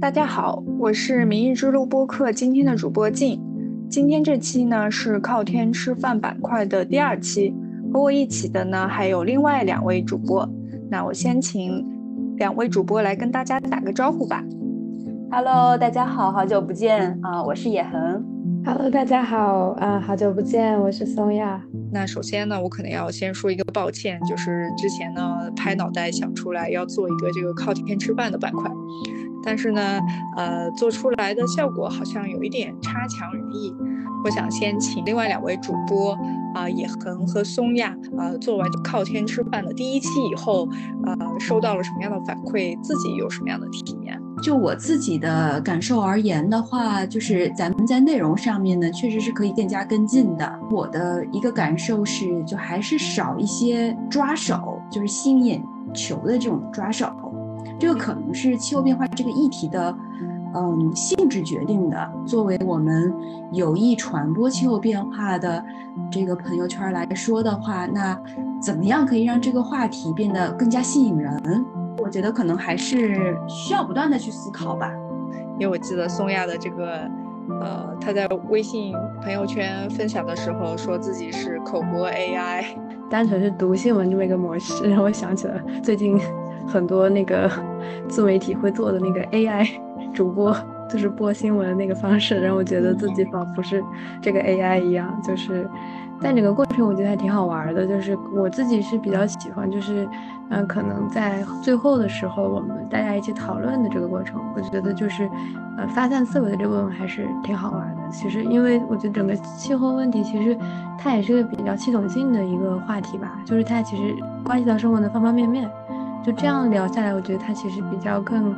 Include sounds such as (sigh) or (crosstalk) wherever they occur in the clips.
大家好，我是明日之路播客今天的主播静。今天这期呢是靠天吃饭板块的第二期，和我一起的呢还有另外两位主播。那我先请两位主播来跟大家打个招呼吧。Hello，大家好，好久不见啊，我是野恒。Hello，大家好啊，好久不见，我是松亚。那首先呢，我可能要先说一个抱歉，就是之前呢拍脑袋想出来要做一个这个靠天吃饭的板块。但是呢，呃，做出来的效果好像有一点差强人意。我想先请另外两位主播啊，野恒和松亚啊，做完靠天吃饭的第一期以后，呃，收到了什么样的反馈？自己有什么样的体验？就我自己的感受而言的话，就是咱们在内容上面呢，确实是可以更加跟进的。我的一个感受是，就还是少一些抓手，就是吸引眼球的这种抓手。这个可能是气候变化这个议题的，嗯，性质决定的。作为我们有意传播气候变化的这个朋友圈来说的话，那怎么样可以让这个话题变得更加吸引人？我觉得可能还是需要不断的去思考吧。因为我记得松亚的这个，呃，他在微信朋友圈分享的时候，说自己是口播 AI，单纯是读新闻这么一个模式，让我想起了最近。很多那个 (laughs) 自媒体会做的那个 AI 主播，就是播新闻那个方式，让我觉得自己仿佛是这个 AI 一样。就是，但整个过程我觉得还挺好玩的。就是我自己是比较喜欢，就是嗯，可能在最后的时候，我们大家一起讨论的这个过程，我觉得就是呃发散思维的这部分还是挺好玩的。其实，因为我觉得整个气候问题其实它也是个比较系统性的一个话题吧，就是它其实关系到生活的方方面面。这样聊下来，我觉得他其实比较更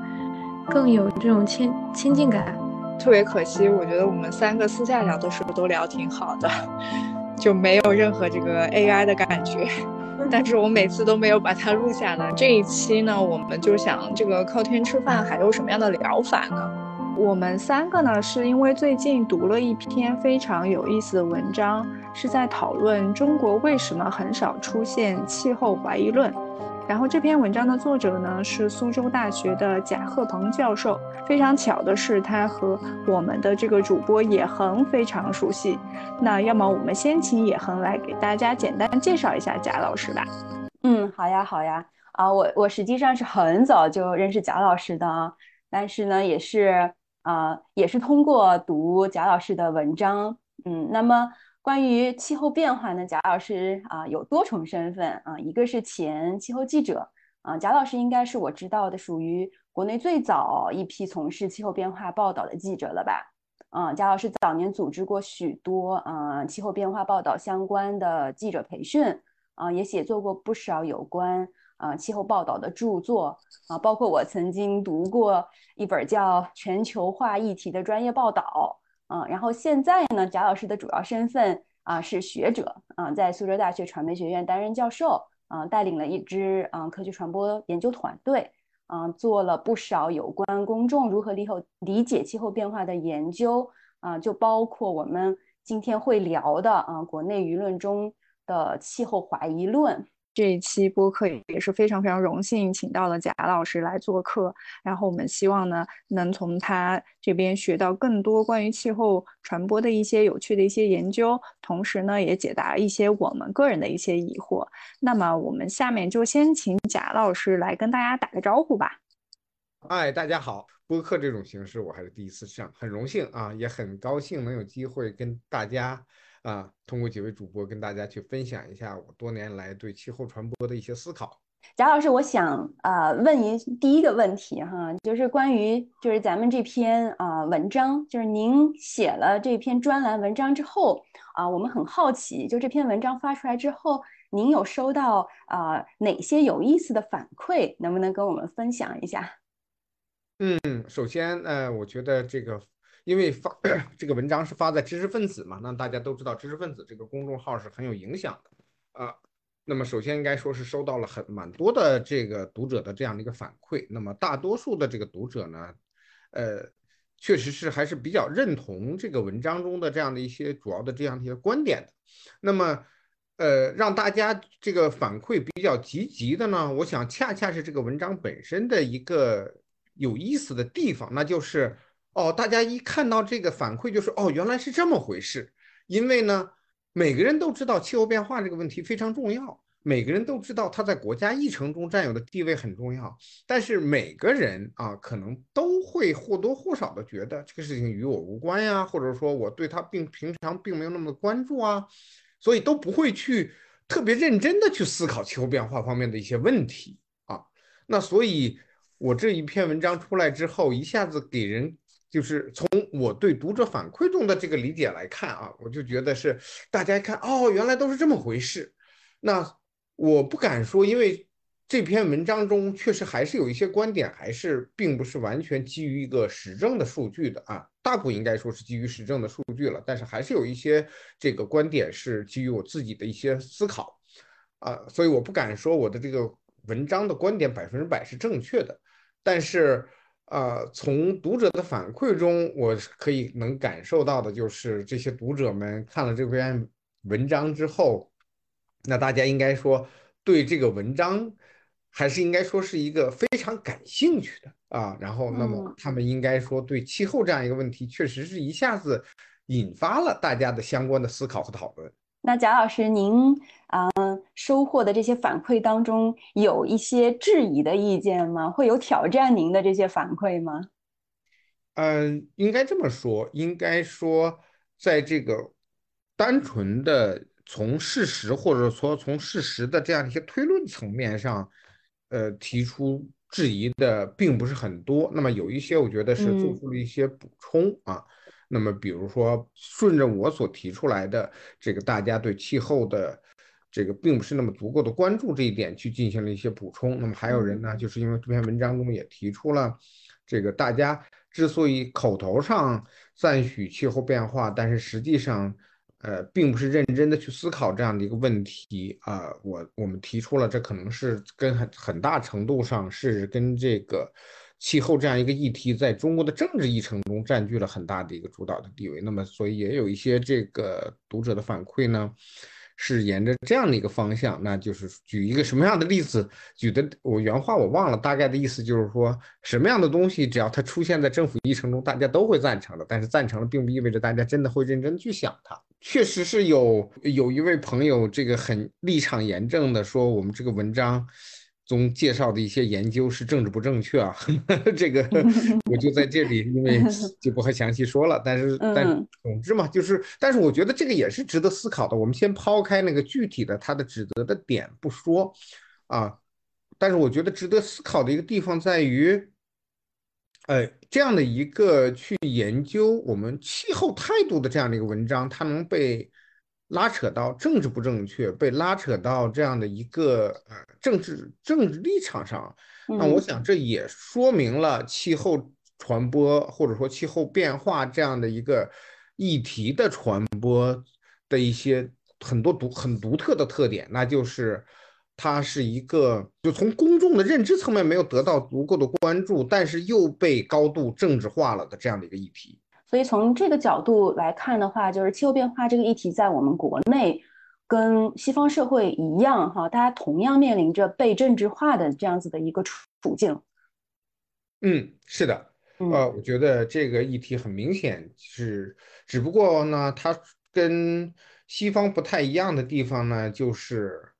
更有这种亲亲近感。特别可惜，我觉得我们三个私下聊的时候都聊挺好的，(laughs) 就没有任何这个 AI 的感觉。但是我每次都没有把它录下来。这一期呢，我们就想这个靠天吃饭还有什么样的疗法呢？我们三个呢，是因为最近读了一篇非常有意思的文章，是在讨论中国为什么很少出现气候怀疑论。然后这篇文章的作者呢是苏州大学的贾鹤鹏教授。非常巧的是，他和我们的这个主播野恒非常熟悉。那要么我们先请野恒来给大家简单介绍一下贾老师吧。嗯，好呀，好呀。啊，我我实际上是很早就认识贾老师的，但是呢，也是啊，也是通过读贾老师的文章。嗯，那么。关于气候变化呢，贾老师啊有多重身份啊，一个是前气候记者啊，贾老师应该是我知道的属于国内最早一批从事气候变化报道的记者了吧？啊，贾老师早年组织过许多啊气候变化报道相关的记者培训啊，也写作过不少有关啊气候报道的著作啊，包括我曾经读过一本叫《全球化议题的专业报道》。嗯，然后现在呢，贾老师的主要身份啊是学者啊，在苏州大学传媒学院担任教授啊，带领了一支啊科学传播研究团队啊，做了不少有关公众如何理后理解气候变化的研究啊，就包括我们今天会聊的啊，国内舆论中的气候怀疑论。这一期播客也是非常非常荣幸，请到了贾老师来做客。然后我们希望呢，能从他这边学到更多关于气候传播的一些有趣的一些研究，同时呢，也解答一些我们个人的一些疑惑。那么我们下面就先请贾老师来跟大家打个招呼吧。哎，大家好！播客这种形式我还是第一次上，很荣幸啊，也很高兴能有机会跟大家。啊，通过几位主播跟大家去分享一下我多年来对气候传播的一些思考。贾老师，我想啊问一第一个问题哈，就是关于就是咱们这篇啊文章，就是您写了这篇专栏文章之后啊，我们很好奇，就这篇文章发出来之后，您有收到啊哪些有意思的反馈？能不能跟我们分享一下？嗯，首先呃，我觉得这个。因为发 (coughs) 这个文章是发在知识分子嘛，那大家都知道知识分子这个公众号是很有影响的啊。那么首先应该说是收到了很蛮多的这个读者的这样的一个反馈。那么大多数的这个读者呢，呃，确实是还是比较认同这个文章中的这样的一些主要的这样的一些观点的。那么，呃，让大家这个反馈比较积极的呢，我想恰恰是这个文章本身的一个。有意思的地方，那就是哦，大家一看到这个反馈，就是哦，原来是这么回事。因为呢，每个人都知道气候变化这个问题非常重要。每个人都知道它在国家议程中占有的地位很重要，但是每个人啊，可能都会或多或少的觉得这个事情与我无关呀，或者说我对他并平常并没有那么关注啊，所以都不会去特别认真的去思考气候变化方面的一些问题啊。那所以，我这一篇文章出来之后，一下子给人就是从我对读者反馈中的这个理解来看啊，我就觉得是大家一看哦，原来都是这么回事，那。我不敢说，因为这篇文章中确实还是有一些观点，还是并不是完全基于一个实证的数据的啊。大部应该说是基于实证的数据了，但是还是有一些这个观点是基于我自己的一些思考啊，所以我不敢说我的这个文章的观点百分之百是正确的。但是啊，从读者的反馈中，我可以能感受到的就是这些读者们看了这篇文章之后。那大家应该说对这个文章还是应该说是一个非常感兴趣的啊，然后那么他们应该说对气候这样一个问题，确实是一下子引发了大家的相关的思考和讨论。那贾老师，您啊收获的这些反馈当中，有一些质疑的意见吗？会有挑战您的这些反馈吗？嗯，应该这么说，应该说在这个单纯的。从事实或者说从事实的这样一些推论层面上，呃，提出质疑的并不是很多。那么有一些，我觉得是做出了一些补充啊。那么比如说，顺着我所提出来的这个大家对气候的这个并不是那么足够的关注这一点，去进行了一些补充。那么还有人呢，就是因为这篇文章中也提出了，这个大家之所以口头上赞许气候变化，但是实际上。呃，并不是认真的去思考这样的一个问题啊，我我们提出了，这可能是跟很很大程度上是跟这个气候这样一个议题在中国的政治议程中占据了很大的一个主导的地位。那么，所以也有一些这个读者的反馈呢。是沿着这样的一个方向，那就是举一个什么样的例子？举的我原话我忘了，大概的意思就是说，什么样的东西只要它出现在政府议程中，大家都会赞成的。但是赞成了，并不意味着大家真的会认真去想它。确实是有有一位朋友，这个很立场严正的说，我们这个文章。中介绍的一些研究是政治不正确啊，这个 (laughs) 我就在这里，因为 (laughs) 就不会详细说了。但是，但总之嘛，就是，但是我觉得这个也是值得思考的。我们先抛开那个具体的他的指责的点不说啊，但是我觉得值得思考的一个地方在于，呃，这样的一个去研究我们气候态度的这样的一个文章，它能被。拉扯到政治不正确，被拉扯到这样的一个呃政治政治立场上，那我想这也说明了气候传播或者说气候变化这样的一个议题的传播的一些很多独很独特的特点，那就是它是一个就从公众的认知层面没有得到足够的关注，但是又被高度政治化了的这样的一个议题。所以从这个角度来看的话，就是气候变化这个议题在我们国内跟西方社会一样，哈，大家同样面临着被政治化的这样子的一个处处境。嗯，是的，呃，我觉得这个议题很明显是，只不过呢，它跟西方不太一样的地方呢，就是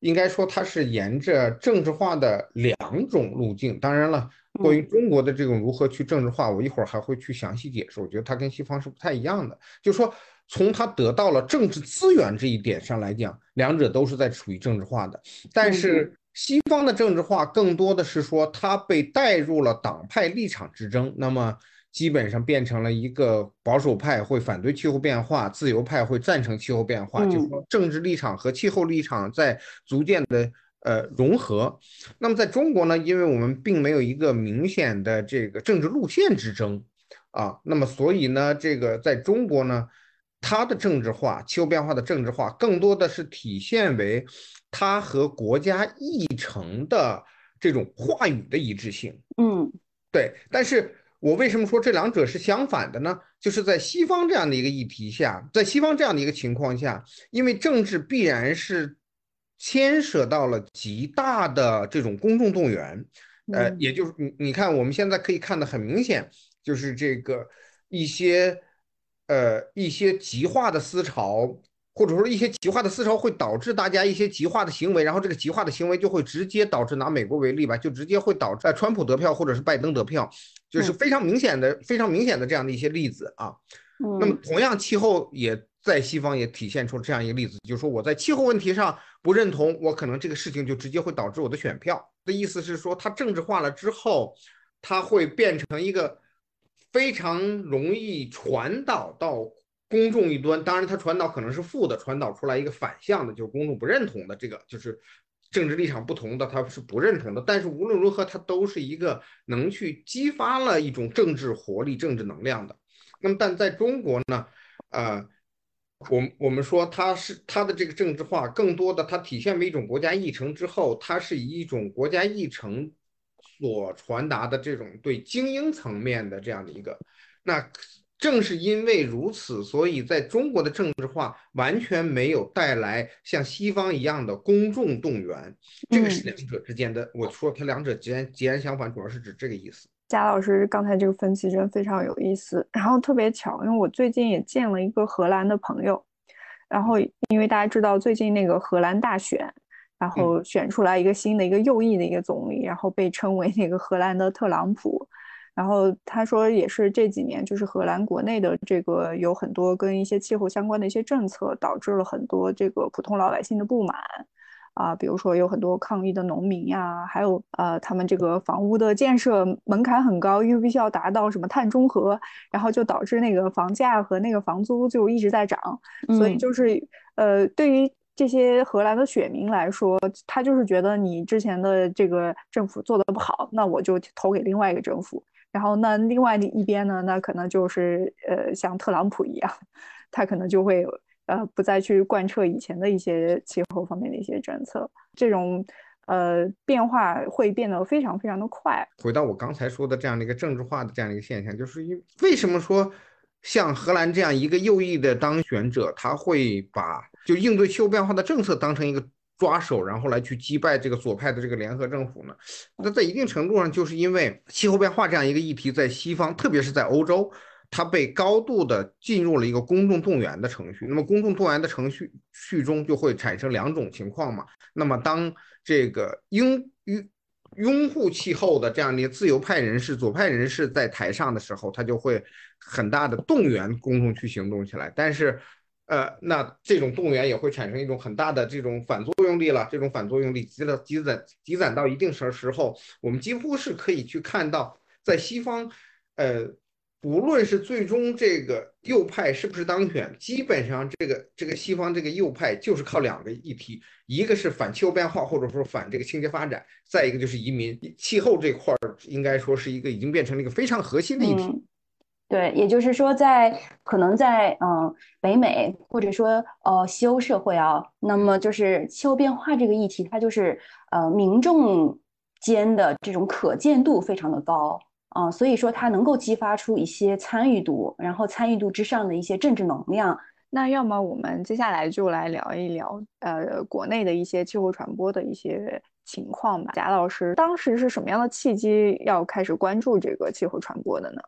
应该说它是沿着政治化的两种路径。当然了。关于中国的这种如何去政治化，我一会儿还会去详细解释。我觉得它跟西方是不太一样的，就是说从它得到了政治资源这一点上来讲，两者都是在处于政治化的。但是西方的政治化更多的是说它被带入了党派立场之争，那么基本上变成了一个保守派会反对气候变化，自由派会赞成气候变化，就是说政治立场和气候立场在逐渐的。呃，融合。那么在中国呢，因为我们并没有一个明显的这个政治路线之争啊，那么所以呢，这个在中国呢，它的政治化、气候变化的政治化，更多的是体现为它和国家议程的这种话语的一致性。嗯，对。但是我为什么说这两者是相反的呢？就是在西方这样的一个议题下，在西方这样的一个情况下，因为政治必然是。牵涉到了极大的这种公众动员，呃，也就是你你看，我们现在可以看得很明显，就是这个一些呃一些极化的思潮，或者说一些极化的思潮会导致大家一些极化的行为，然后这个极化的行为就会直接导致拿美国为例吧，就直接会导致川普得票或者是拜登得票，就是非常明显的非常明显的这样的一些例子啊。那么同样，气候也在西方也体现出这样一个例子，就是说我在气候问题上不认同，我可能这个事情就直接会导致我的选票。的意思是说，它政治化了之后，它会变成一个非常容易传导到公众一端。当然，它传导可能是负的，传导出来一个反向的，就是公众不认同的。这个就是政治立场不同的，他是不认同的。但是无论如何，它都是一个能去激发了一种政治活力、政治能量的。那么，但在中国呢，呃，我我们说它是它的这个政治化，更多的它体现为一种国家议程之后，它是以一种国家议程所传达的这种对精英层面的这样的一个。那正是因为如此，所以在中国的政治化完全没有带来像西方一样的公众动员。这个是两者之间的。我说它两者截然截然相反，主要是指这个意思。贾老师刚才这个分析真的非常有意思，然后特别巧，因为我最近也见了一个荷兰的朋友，然后因为大家知道最近那个荷兰大选，然后选出来一个新的一个右翼的一个总理，然后被称为那个荷兰的特朗普，然后他说也是这几年就是荷兰国内的这个有很多跟一些气候相关的一些政策，导致了很多这个普通老百姓的不满。啊，比如说有很多抗议的农民呀，还有呃，他们这个房屋的建设门槛很高，因为必须要达到什么碳中和，然后就导致那个房价和那个房租就一直在涨。所以就是呃，对于这些荷兰的选民来说，他就是觉得你之前的这个政府做的不好，那我就投给另外一个政府。然后那另外的一边呢，那可能就是呃，像特朗普一样，(laughs) 他可能就会。呃，不再去贯彻以前的一些气候方面的一些政策，这种呃变化会变得非常非常的快。回到我刚才说的这样的一个政治化的这样的一个现象，就是因为什么说像荷兰这样一个右翼的当选者，他会把就应对气候变化的政策当成一个抓手，然后来去击败这个左派的这个联合政府呢？那在一定程度上，就是因为气候变化这样一个议题在西方，特别是在欧洲。它被高度的进入了一个公众动员的程序，那么公众动员的程序序中就会产生两种情况嘛。那么当这个拥拥拥护气候的这样的自由派人士、左派人士在台上的时候，他就会很大的动员公众去行动起来。但是，呃，那这种动员也会产生一种很大的这种反作用力了。这种反作用力积了积攒积攒到一定时时候，我们几乎是可以去看到，在西方，呃。无论是最终这个右派是不是当选，基本上这个这个西方这个右派就是靠两个议题，一个是反气候变化或者说反这个清洁发展，再一个就是移民。气候这块儿应该说是一个已经变成了一个非常核心的议题。对，也就是说，在可能在嗯北美或者说呃西欧社会啊，那么就是气候变化这个议题，它就是呃民众间的这种可见度非常的高。啊，所以说它能够激发出一些参与度，然后参与度之上的一些政治能量。那要么我们接下来就来聊一聊，呃，国内的一些气候传播的一些情况吧。贾老师，当时是什么样的契机要开始关注这个气候传播的呢？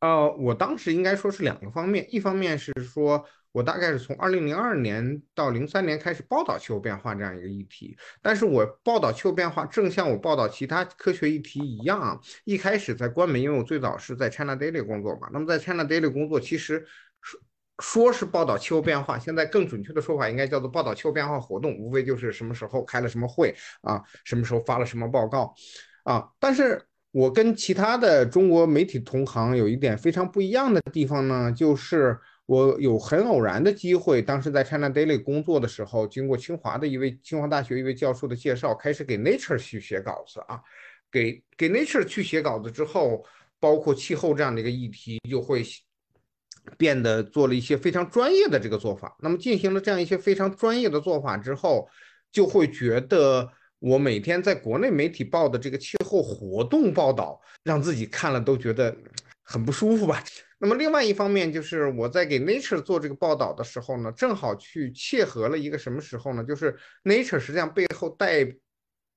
呃，我当时应该说是两个方面，一方面是说。我大概是从二零零二年到零三年开始报道气候变化这样一个议题，但是我报道气候变化，正像我报道其他科学议题一样，一开始在官媒，因为我最早是在 China Daily 工作嘛，那么在 China Daily 工作，其实说说是报道气候变化，现在更准确的说法应该叫做报道气候变化活动，无非就是什么时候开了什么会啊，什么时候发了什么报告啊，但是我跟其他的中国媒体同行有一点非常不一样的地方呢，就是。我有很偶然的机会，当时在 China Daily 工作的时候，经过清华的一位清华大学一位教授的介绍，开始给 Nature 去写稿子啊。给给 Nature 去写稿子之后，包括气候这样的一个议题，就会变得做了一些非常专业的这个做法。那么进行了这样一些非常专业的做法之后，就会觉得我每天在国内媒体报的这个气候活动报道，让自己看了都觉得很不舒服吧。那么另外一方面就是我在给 Nature 做这个报道的时候呢，正好去切合了一个什么时候呢？就是 Nature 实际上背后代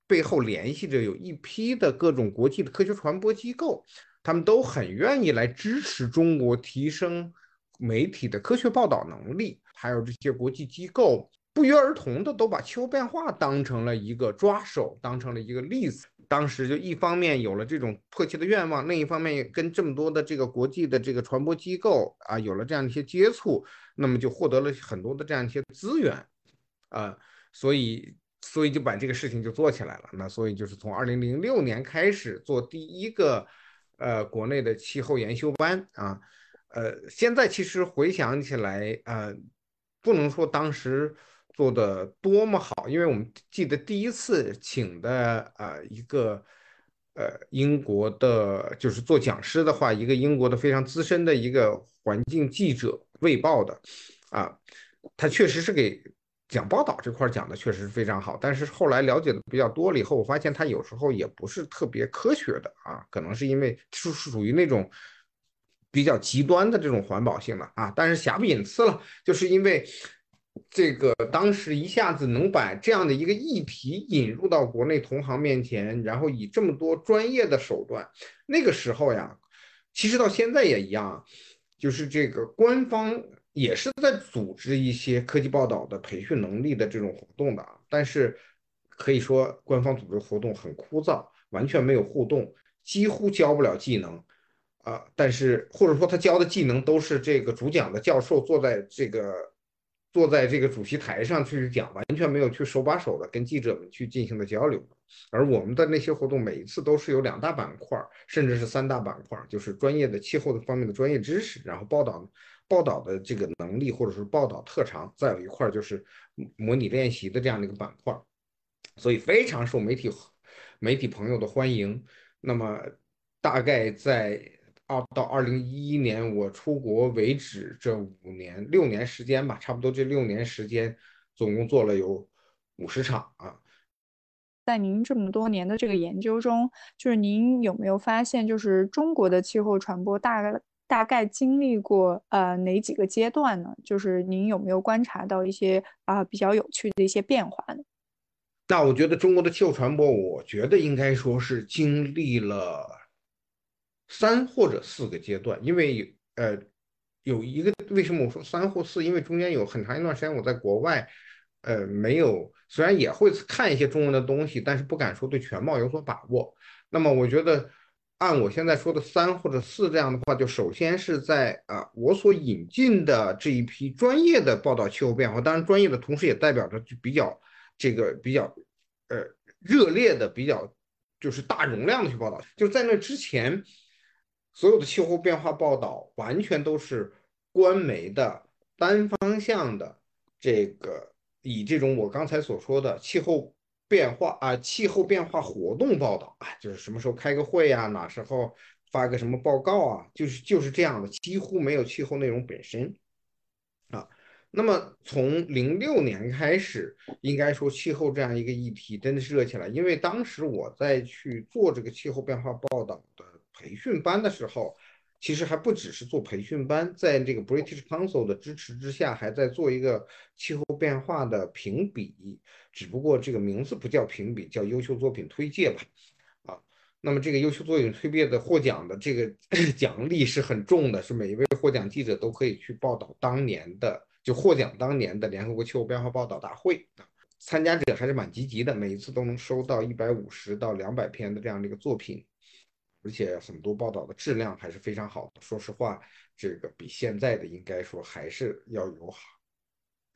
背后联系着有一批的各种国际的科学传播机构，他们都很愿意来支持中国提升媒体的科学报道能力，还有这些国际机构不约而同的都把气候变化当成了一个抓手，当成了一个例子。当时就一方面有了这种迫切的愿望，另一方面跟这么多的这个国际的这个传播机构啊有了这样一些接触，那么就获得了很多的这样一些资源，啊，所以所以就把这个事情就做起来了。那所以就是从二零零六年开始做第一个呃国内的气候研修班啊，呃，现在其实回想起来，呃，不能说当时。做的多么好，因为我们记得第一次请的呃一个呃英国的，就是做讲师的话，一个英国的非常资深的一个环境记者，卫报的，啊，他确实是给讲报道这块讲的确实是非常好，但是后来了解的比较多了以后，我发现他有时候也不是特别科学的啊，可能是因为是是属于那种比较极端的这种环保性的啊，但是瑕不隐私了，就是因为。这个当时一下子能把这样的一个议题引入到国内同行面前，然后以这么多专业的手段，那个时候呀，其实到现在也一样，就是这个官方也是在组织一些科技报道的培训能力的这种活动的，但是可以说官方组织活动很枯燥，完全没有互动，几乎教不了技能，啊，但是或者说他教的技能都是这个主讲的教授坐在这个。坐在这个主席台上去讲，完全没有去手把手的跟记者们去进行的交流。而我们的那些活动，每一次都是有两大板块，甚至是三大板块，就是专业的气候的方面的专业知识，然后报道报道的这个能力，或者是报道特长，再有一块就是模拟练习的这样的一个板块，所以非常受媒体媒体朋友的欢迎。那么大概在。到二零一一年我出国为止，这五年六年时间吧，差不多这六年时间，总共做了有五十场啊。在您这么多年的这个研究中，就是您有没有发现，就是中国的气候传播大概大概经历过呃哪几个阶段呢？就是您有没有观察到一些啊比较有趣的一些变化呢？那我觉得中国的气候传播，我觉得应该说是经历了。三或者四个阶段，因为呃，有一个为什么我说三或四？因为中间有很长一段时间我在国外，呃，没有，虽然也会看一些中文的东西，但是不敢说对全貌有所把握。那么我觉得，按我现在说的三或者四这样的话，就首先是在啊，我所引进的这一批专业的报道气候变化，当然专业的同时也代表着就比较这个比较呃热烈的、比较就是大容量的去报道，就在那之前。所有的气候变化报道完全都是官媒的单方向的，这个以这种我刚才所说的气候变化啊，气候变化活动报道啊，就是什么时候开个会呀，哪时候发个什么报告啊，就是就是这样的，几乎没有气候内容本身啊。那么从零六年开始，应该说气候这样一个议题真的是热起来，因为当时我在去做这个气候变化报道的。培训班的时候，其实还不只是做培训班，在这个 British Council 的支持之下，还在做一个气候变化的评比，只不过这个名字不叫评比，叫优秀作品推介吧。啊，那么这个优秀作品推介的获奖的这个 (clears throat) 奖励是很重的，是每一位获奖记者都可以去报道当年的，就获奖当年的联合国气候变化报道大会。参加者还是蛮积极的，每一次都能收到一百五十到两百篇的这样的一个作品。而且很多报道的质量还是非常好的。说实话，这个比现在的应该说还是要有好，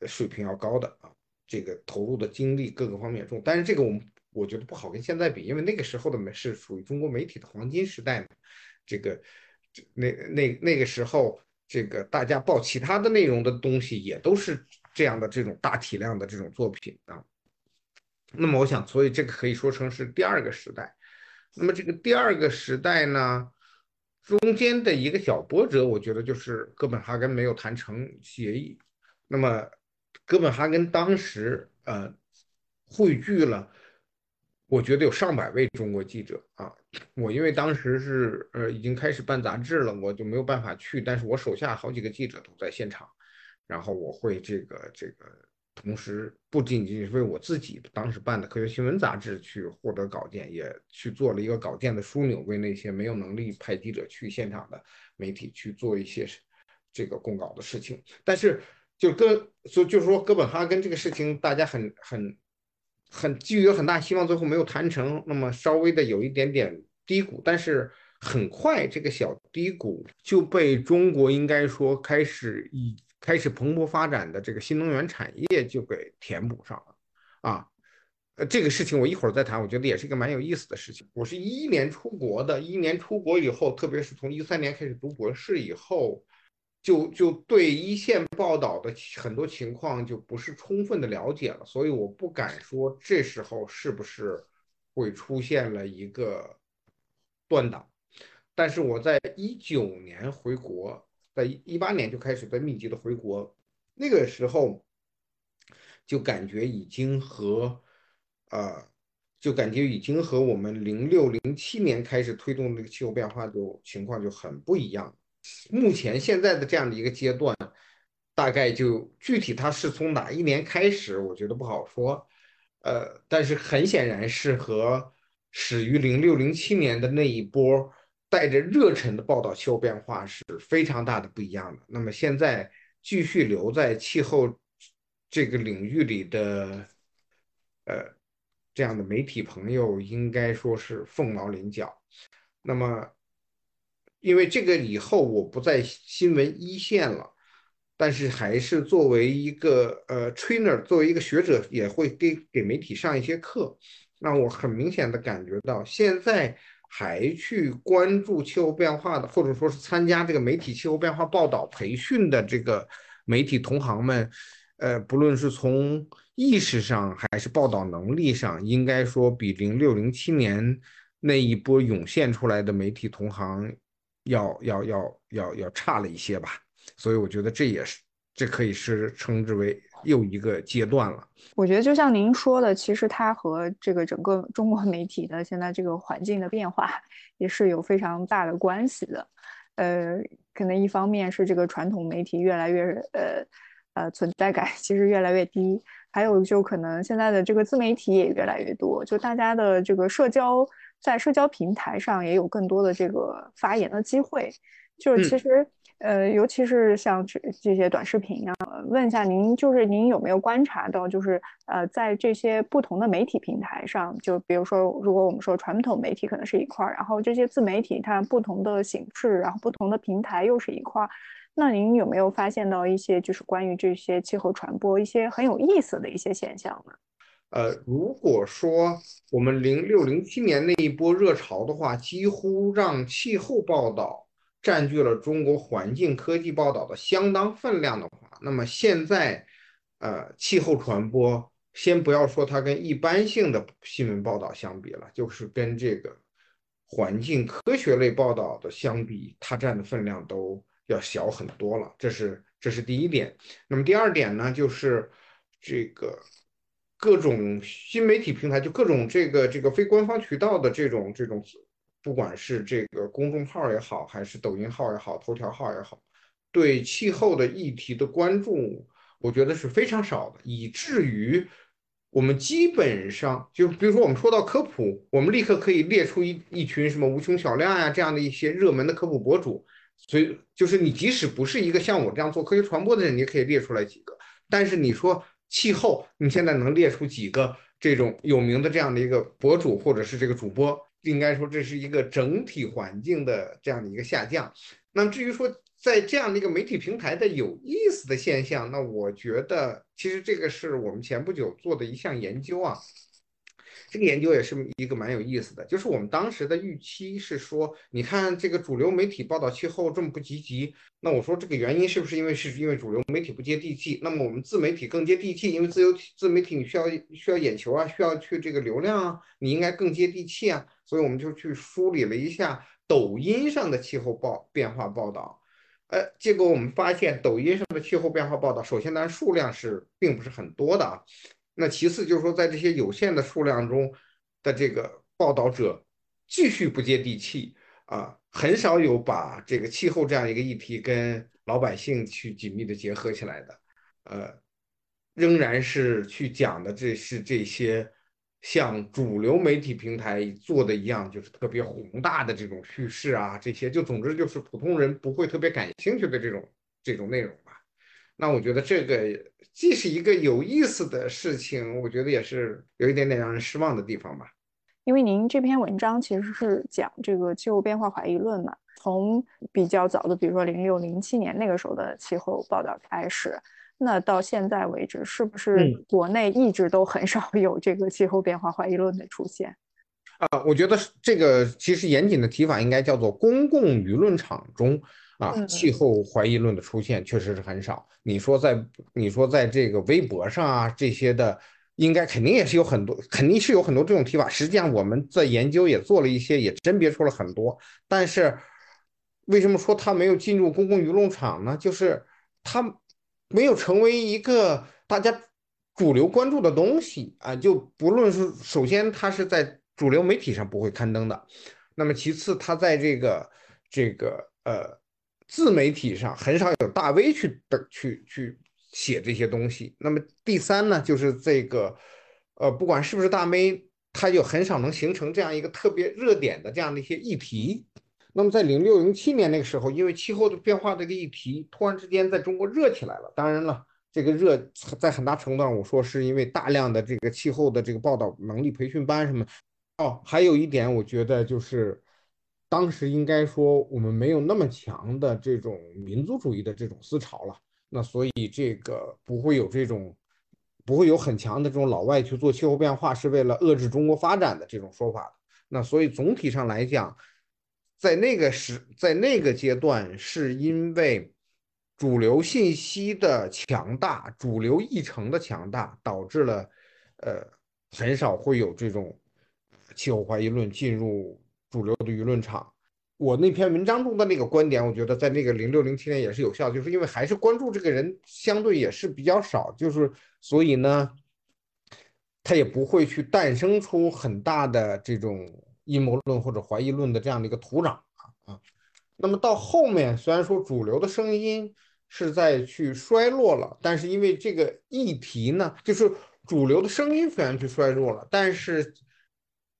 水平要高的啊。这个投入的精力各个方面重，但是这个我们我觉得不好跟现在比，因为那个时候的媒是属于中国媒体的黄金时代嘛。这个那那那个时候，这个大家报其他的内容的东西也都是这样的这种大体量的这种作品啊。那么我想，所以这个可以说成是第二个时代。那么这个第二个时代呢，中间的一个小波折，我觉得就是哥本哈根没有谈成协议。那么哥本哈根当时呃汇聚了，我觉得有上百位中国记者啊。我因为当时是呃已经开始办杂志了，我就没有办法去，但是我手下好几个记者都在现场，然后我会这个这个同时不仅仅是为我自己当时办的科学新闻杂志去获得稿件，也去做了一个稿件的枢纽，为那些没有能力派记者去现场的媒体去做一些这个供稿的事情。但是就哥就就是说哥本哈根这个事情，大家很很很寄予有很大希望，最后没有谈成，那么稍微的有一点点低谷，但是很快这个小低谷就被中国应该说开始以。开始蓬勃发展的这个新能源产业就给填补上了，啊，呃，这个事情我一会儿再谈，我觉得也是一个蛮有意思的事情。我是一一年出国的，一一年出国以后，特别是从一三年开始读博士以后，就就对一线报道的很多情况就不是充分的了解了，所以我不敢说这时候是不是会出现了一个断档，但是我在一九年回国。在一八年就开始在密集的回国，那个时候就感觉已经和，呃，就感觉已经和我们零六零七年开始推动这个气候变化的情况就很不一样。目前现在的这样的一个阶段，大概就具体它是从哪一年开始，我觉得不好说。呃，但是很显然是和始于零六零七年的那一波。带着热忱的报道气候变化是非常大的不一样的。那么现在继续留在气候这个领域里的，呃，这样的媒体朋友应该说是凤毛麟角。那么，因为这个以后我不在新闻一线了，但是还是作为一个呃 trainer，作为一个学者，也会给给媒体上一些课。那我很明显的感觉到现在。还去关注气候变化的，或者说是参加这个媒体气候变化报道培训的这个媒体同行们，呃，不论是从意识上还是报道能力上，应该说比零六零七年那一波涌现出来的媒体同行要要要要要差了一些吧。所以我觉得这也是，这可以是称之为。又一个阶段了。我觉得就像您说的，其实它和这个整个中国媒体的现在这个环境的变化也是有非常大的关系的。呃，可能一方面是这个传统媒体越来越呃呃存在感其实越来越低，还有就可能现在的这个自媒体也越来越多，就大家的这个社交在社交平台上也有更多的这个发言的机会，就是其实。呃，尤其是像这这些短视频啊，问一下您，就是您有没有观察到，就是呃，在这些不同的媒体平台上，就比如说，如果我们说传统媒体可能是一块儿，然后这些自媒体它不同的形式，然后不同的平台又是一块儿，那您有没有发现到一些就是关于这些气候传播一些很有意思的一些现象呢？呃，如果说我们零六零七年那一波热潮的话，几乎让气候报道。占据了中国环境科技报道的相当分量的话，那么现在，呃，气候传播，先不要说它跟一般性的新闻报道相比了，就是跟这个环境科学类报道的相比，它占的分量都要小很多了。这是这是第一点。那么第二点呢，就是这个各种新媒体平台，就各种这个这个非官方渠道的这种这种。不管是这个公众号也好，还是抖音号也好，头条号也好，对气候的议题的关注，我觉得是非常少的，以至于我们基本上就比如说我们说到科普，我们立刻可以列出一一群什么无穷小亮呀这样的一些热门的科普博主，所以就是你即使不是一个像我这样做科学传播的人，你也可以列出来几个。但是你说气候，你现在能列出几个这种有名的这样的一个博主或者是这个主播？应该说这是一个整体环境的这样的一个下降。那么至于说在这样的一个媒体平台的有意思的现象，那我觉得其实这个是我们前不久做的一项研究啊。这个研究也是一个蛮有意思的，就是我们当时的预期是说，你看这个主流媒体报道气候这么不积极，那我说这个原因是不是因为是因为主流媒体不接地气？那么我们自媒体更接地气，因为自由自媒体你需要需要眼球啊，需要去这个流量啊，你应该更接地气啊，所以我们就去梳理了一下抖音上的气候报变化报道，呃，结果我们发现抖音上的气候变化报道，首先当然数量是并不是很多的啊。那其次就是说，在这些有限的数量中的这个报道者继续不接地气啊，很少有把这个气候这样一个议题跟老百姓去紧密的结合起来的。呃，仍然是去讲的，这是这些像主流媒体平台做的一样，就是特别宏大的这种叙事啊，这些就总之就是普通人不会特别感兴趣的这种这种内容。那我觉得这个既是一个有意思的事情，我觉得也是有一点点让人失望的地方吧。因为您这篇文章其实是讲这个气候变化怀疑论嘛，从比较早的，比如说零六零七年那个时候的气候报道开始。那到现在为止，是不是国内一直都很少有这个气候变化怀疑论的出现？啊，我觉得这个其实严谨的提法应该叫做公共舆论场中啊，气候怀疑论的出现确实是很少。你说在你说在这个微博上啊这些的，应该肯定也是有很多，肯定是有很多这种提法。实际上我们在研究也做了一些，也甄别出了很多。但是为什么说它没有进入公共舆论场呢？就是它。没有成为一个大家主流关注的东西啊，就不论是首先它是在主流媒体上不会刊登的，那么其次它在这个这个呃自媒体上很少有大 V 去的去去写这些东西，那么第三呢就是这个呃不管是不是大 V，它就很少能形成这样一个特别热点的这样的一些议题。那么在零六零七年那个时候，因为气候的变化这个议题突然之间在中国热起来了。当然了，这个热在很大程度上，我说是因为大量的这个气候的这个报道能力培训班什么。哦，还有一点，我觉得就是当时应该说我们没有那么强的这种民族主义的这种思潮了。那所以这个不会有这种不会有很强的这种老外去做气候变化是为了遏制中国发展的这种说法那所以总体上来讲。在那个时，在那个阶段，是因为主流信息的强大、主流议程的强大，导致了，呃，很少会有这种气候怀疑论进入主流的舆论场。我那篇文章中的那个观点，我觉得在那个零六零七年也是有效，就是因为还是关注这个人相对也是比较少，就是所以呢，他也不会去诞生出很大的这种。阴谋论或者怀疑论的这样的一个土壤啊啊，那么到后面虽然说主流的声音是在去衰落了，但是因为这个议题呢，就是主流的声音虽然去衰弱了，但是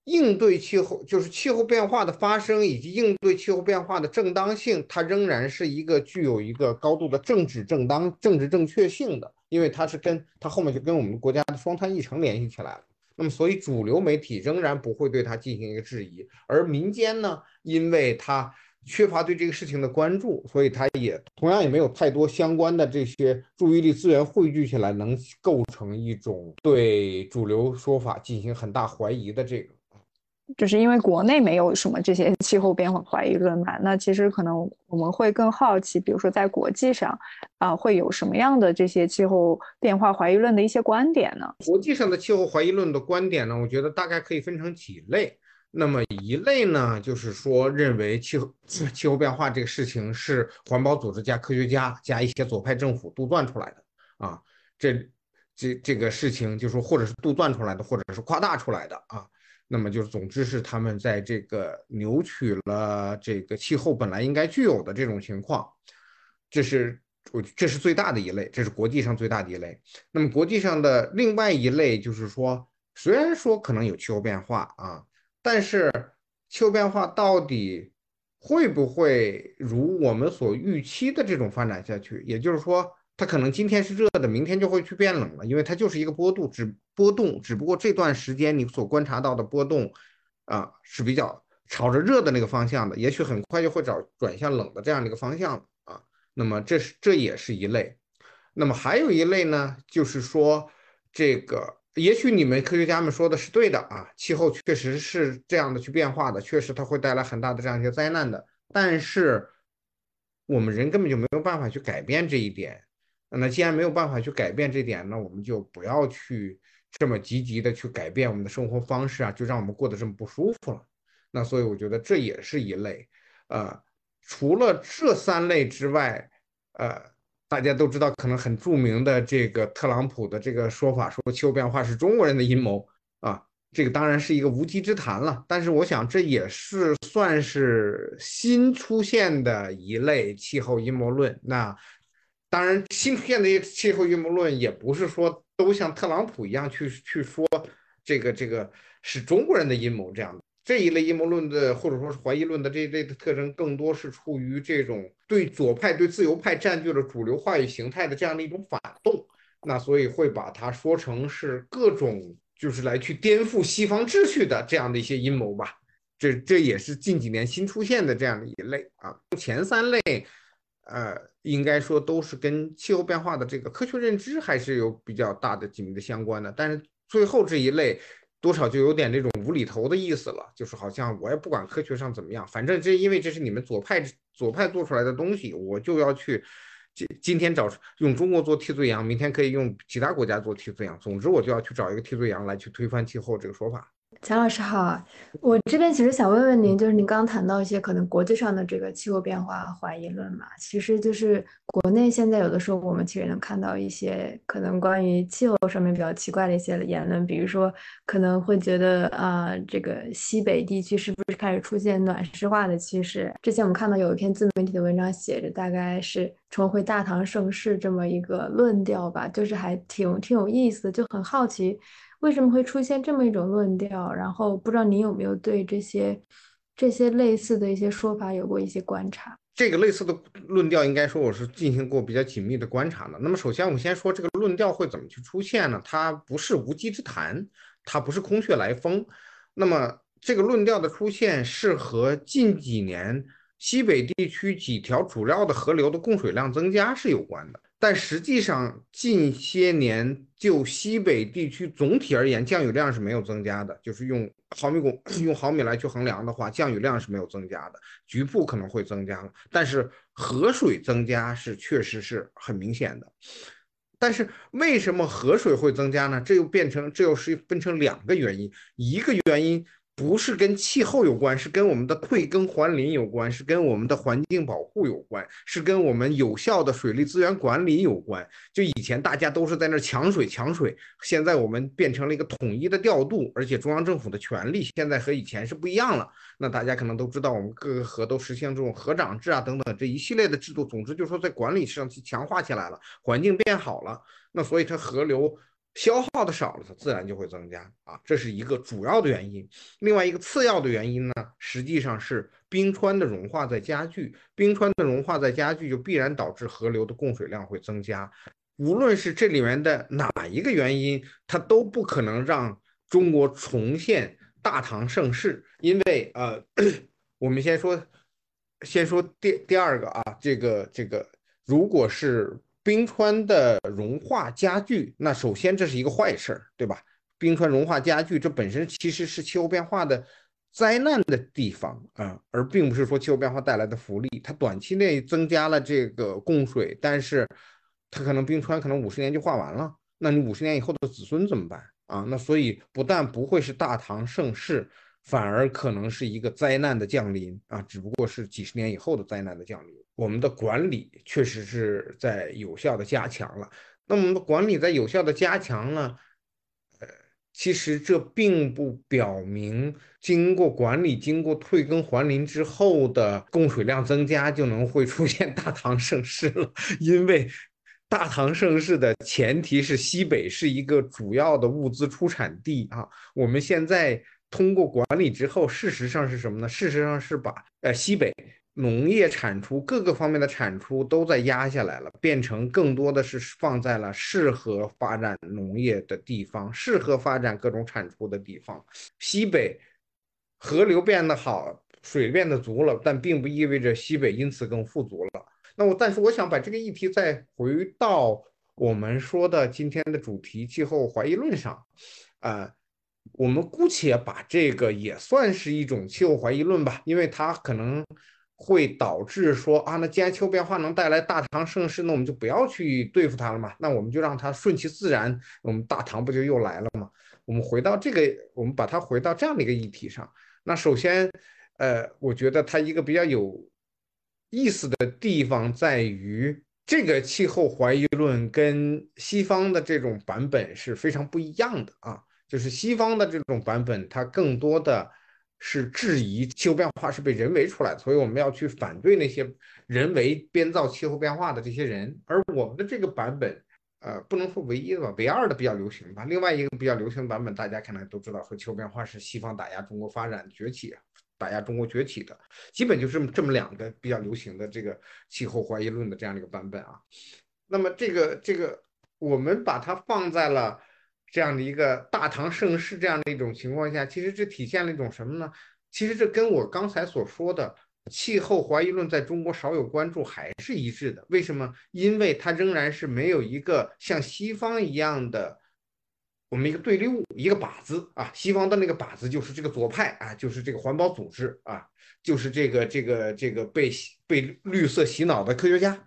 应对气候就是气候变化的发生以及应对气候变化的正当性，它仍然是一个具有一个高度的政治正当、政治正确性的，因为它是跟它后面就跟我们国家的双碳议程联系起来了。那么，所以主流媒体仍然不会对它进行一个质疑，而民间呢，因为它缺乏对这个事情的关注，所以它也同样也没有太多相关的这些注意力资源汇聚起来，能构成一种对主流说法进行很大怀疑的这个。就是因为国内没有什么这些气候变化怀疑论嘛，那其实可能我们会更好奇，比如说在国际上，啊，会有什么样的这些气候变化怀疑论的一些观点呢？国际上的气候怀疑论的观点呢，我觉得大概可以分成几类。那么一类呢，就是说认为气候气候变化这个事情是环保组织加科学家加一些左派政府杜撰出来的啊，这这这个事情就是说或者是杜撰出来的，或者是夸大出来的啊。那么就是，总之是他们在这个扭曲了这个气候本来应该具有的这种情况，这是我这是最大的一类，这是国际上最大的一类。那么国际上的另外一类就是说，虽然说可能有气候变化啊，但是气候变化到底会不会如我们所预期的这种发展下去？也就是说。它可能今天是热的，明天就会去变冷了，因为它就是一个波动，只波动，只不过这段时间你所观察到的波动，啊是比较朝着热的那个方向的，也许很快就会找转向冷的这样的一个方向啊。那么这是这也是一类，那么还有一类呢，就是说这个也许你们科学家们说的是对的啊，气候确实是这样的去变化的，确实它会带来很大的这样一些灾难的，但是我们人根本就没有办法去改变这一点。那既然没有办法去改变这点，那我们就不要去这么积极的去改变我们的生活方式啊，就让我们过得这么不舒服了。那所以我觉得这也是一类。呃，除了这三类之外，呃，大家都知道可能很著名的这个特朗普的这个说法，说气候变化是中国人的阴谋啊，这个当然是一个无稽之谈了。但是我想这也是算是新出现的一类气候阴谋论。那当然，新出现的气候阴谋论也不是说都像特朗普一样去去说这个这个是中国人的阴谋这样的。这一类阴谋论的或者说是怀疑论的这一类的特征，更多是出于这种对左派、对自由派占据了主流话语形态的这样的一种反动。那所以会把它说成是各种就是来去颠覆西方秩序的这样的一些阴谋吧。这这也是近几年新出现的这样的一类啊。前三类。呃，应该说都是跟气候变化的这个科学认知还是有比较大的紧密的相关的，但是最后这一类多少就有点这种无厘头的意思了，就是好像我也不管科学上怎么样，反正这因为这是你们左派左派做出来的东西，我就要去今今天找用中国做替罪羊，明天可以用其他国家做替罪羊，总之我就要去找一个替罪羊来去推翻气候这个说法。钱老师好，我这边其实想问问您，就是您刚刚谈到一些可能国际上的这个气候变化怀疑论嘛，其实就是国内现在有的时候我们其实能看到一些可能关于气候上面比较奇怪的一些言论，比如说可能会觉得啊，这个西北地区是不是开始出现暖湿化的趋势？之前我们看到有一篇自媒体的文章写着，大概是重回大唐盛世这么一个论调吧，就是还挺挺有意思，就很好奇。为什么会出现这么一种论调？然后不知道您有没有对这些这些类似的一些说法有过一些观察？这个类似的论调，应该说我是进行过比较紧密的观察的。那么首先，我们先说这个论调会怎么去出现呢？它不是无稽之谈，它不是空穴来风。那么这个论调的出现是和近几年西北地区几条主要的河流的供水量增加是有关的。但实际上，近些年就西北地区总体而言，降雨量是没有增加的。就是用毫米汞用毫米来去衡量的话，降雨量是没有增加的。局部可能会增加了，但是河水增加是确实是很明显的。但是为什么河水会增加呢？这又变成这又是分成两个原因，一个原因。不是跟气候有关，是跟我们的退耕还林有关，是跟我们的环境保护有关，是跟我们有效的水利资源管理有关。就以前大家都是在那抢水抢水，现在我们变成了一个统一的调度，而且中央政府的权力现在和以前是不一样了。那大家可能都知道，我们各个河都实行这种河长制啊等等这一系列的制度。总之就是说，在管理上去强化起来了，环境变好了，那所以它河流。消耗的少了，它自然就会增加啊，这是一个主要的原因。另外一个次要的原因呢，实际上是冰川的融化在加剧，冰川的融化在加剧，就必然导致河流的供水量会增加。无论是这里面的哪一个原因，它都不可能让中国重现大唐盛世。因为呃，(coughs) 我们先说，先说第第二个啊，这个这个，如果是。冰川的融化加剧，那首先这是一个坏事儿，对吧？冰川融化加剧，这本身其实是气候变化的灾难的地方啊，而并不是说气候变化带来的福利。它短期内增加了这个供水，但是它可能冰川可能五十年就化完了，那你五十年以后的子孙怎么办啊？那所以不但不会是大唐盛世，反而可能是一个灾难的降临啊，只不过是几十年以后的灾难的降临。我们的管理确实是在有效的加强了。那我们的管理在有效的加强呢？呃，其实这并不表明经过管理、经过退耕还林之后的供水量增加就能会出现大唐盛世了。因为大唐盛世的前提是西北是一个主要的物资出产地啊。我们现在通过管理之后，事实上是什么呢？事实上是把呃西北。农业产出各个方面的产出都在压下来了，变成更多的是放在了适合发展农业的地方，适合发展各种产出的地方。西北河流变得好，水变得足了，但并不意味着西北因此更富足了。那我但是我想把这个议题再回到我们说的今天的主题——气候怀疑论上，啊，我们姑且把这个也算是一种气候怀疑论吧，因为它可能。会导致说啊，那既然气候变化能带来大唐盛世，那我们就不要去对付它了嘛？那我们就让它顺其自然，我们大唐不就又来了吗？我们回到这个，我们把它回到这样的一个议题上。那首先，呃，我觉得它一个比较有意思的地方在于，这个气候怀疑论跟西方的这种版本是非常不一样的啊。就是西方的这种版本，它更多的。是质疑气候变化是被人为出来的，所以我们要去反对那些人为编造气候变化的这些人。而我们的这个版本，呃，不能说唯一的吧，唯二的比较流行吧。另外一个比较流行的版本，大家可能都知道，说气候变化是西方打压中国发展崛起，打压中国崛起的，基本就是这么两个比较流行的这个气候怀疑论的这样的一个版本啊。那么这个这个，我们把它放在了。这样的一个大唐盛世这样的一种情况下，其实这体现了一种什么呢？其实这跟我刚才所说的气候怀疑论在中国少有关注还是一致的。为什么？因为它仍然是没有一个像西方一样的我们一个对立物，一个靶子啊。西方的那个靶子就是这个左派啊，就是这个环保组织啊，就是这个这个这个被被绿色洗脑的科学家。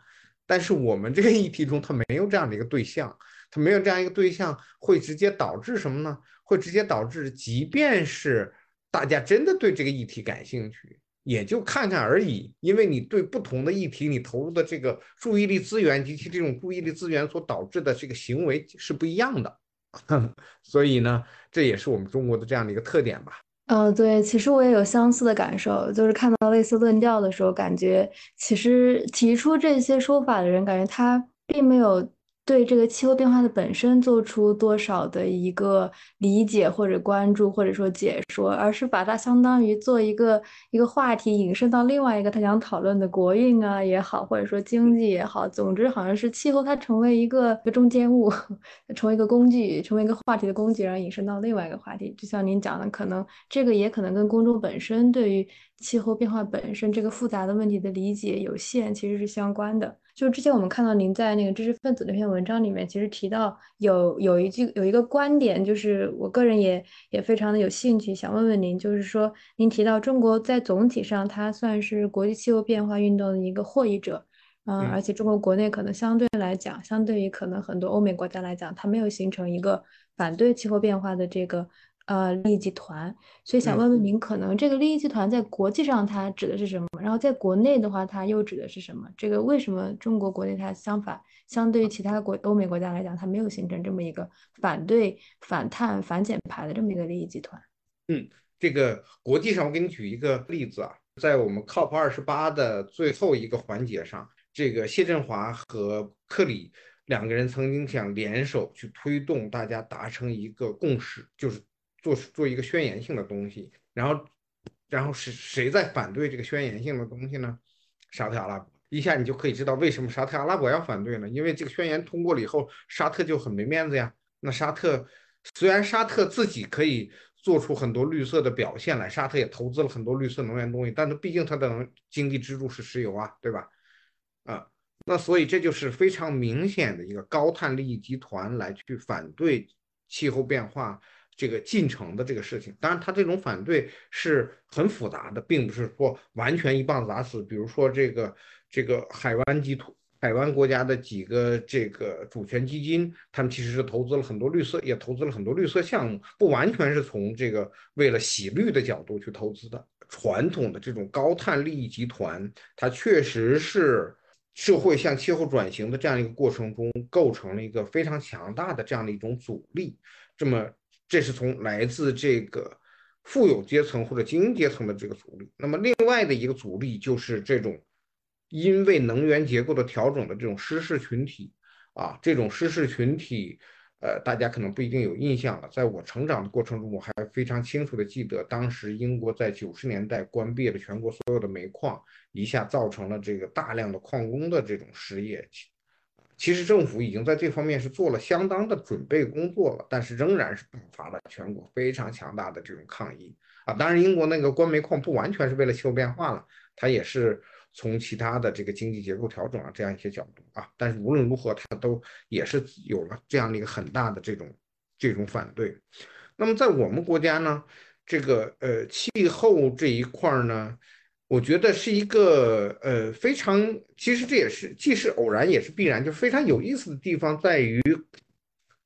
但是我们这个议题中，它没有这样的一个对象。它没有这样一个对象，会直接导致什么呢？会直接导致，即便是大家真的对这个议题感兴趣，也就看看而已。因为你对不同的议题，你投入的这个注意力资源及其这种注意力资源所导致的这个行为是不一样的。(laughs) 所以呢，这也是我们中国的这样的一个特点吧。嗯，对，其实我也有相似的感受，就是看到类似论调的时候，感觉其实提出这些说法的人，感觉他并没有。对这个气候变化的本身做出多少的一个理解或者关注或者说解说，而是把它相当于做一个一个话题引申到另外一个他想讨论的国运啊也好，或者说经济也好，总之好像是气候它成为一个一个中间物，(laughs) 成为一个工具，成为一个话题的工具，然后引申到另外一个话题。就像您讲的，可能这个也可能跟公众本身对于气候变化本身这个复杂的问题的理解有限，其实是相关的。就之前我们看到您在那个知识分子那篇文章里面，其实提到有有一句有一个观点，就是我个人也也非常的有兴趣，想问问您，就是说您提到中国在总体上它算是国际气候变化运动的一个获益者，嗯，而且中国国内可能相对来讲，相对于可能很多欧美国家来讲，它没有形成一个反对气候变化的这个。呃，利益集团，所以想问问您，可能这个利益集团在国际上它指的是什么？然后在国内的话，它又指的是什么？这个为什么中国国内它相反，相对于其他国欧美国家来讲，它没有形成这么一个反对、反碳、反减排的这么一个利益集团？嗯，这个国际上，我给你举一个例子啊，在我们 COP 二十八的最后一个环节上，这个谢振华和克里两个人曾经想联手去推动大家达成一个共识，就是。做做一个宣言性的东西，然后，然后是谁在反对这个宣言性的东西呢？沙特阿拉伯，一下你就可以知道为什么沙特阿拉伯要反对呢？因为这个宣言通过了以后，沙特就很没面子呀。那沙特虽然沙特自己可以做出很多绿色的表现来，沙特也投资了很多绿色能源东西，但是毕竟它的经济支柱是石油啊，对吧？啊，那所以这就是非常明显的一个高碳利益集团来去反对气候变化。这个进程的这个事情，当然他这种反对是很复杂的，并不是说完全一棒子打死。比如说这个这个海湾基土海湾国家的几个这个主权基金，他们其实是投资了很多绿色，也投资了很多绿色项目，不完全是从这个为了洗绿的角度去投资的。传统的这种高碳利益集团，它确实是社会向气候转型的这样一个过程中，构成了一个非常强大的这样的一种阻力。这么。这是从来自这个富有阶层或者精英阶层的这个阻力。那么，另外的一个阻力就是这种因为能源结构的调整的这种失事群体啊，这种失事群体，呃，大家可能不一定有印象了。在我成长的过程中，我还非常清楚的记得，当时英国在九十年代关闭了全国所有的煤矿，一下造成了这个大量的矿工的这种失业。其实政府已经在这方面是做了相当的准备工作了，但是仍然是爆发了全国非常强大的这种抗议啊！当然，英国那个关煤矿不完全是为了气候变化了，它也是从其他的这个经济结构调整啊这样一些角度啊。但是无论如何，它都也是有了这样的一个很大的这种这种反对。那么在我们国家呢，这个呃气候这一块呢？我觉得是一个呃非常，其实这也是既是偶然也是必然，就非常有意思的地方在于，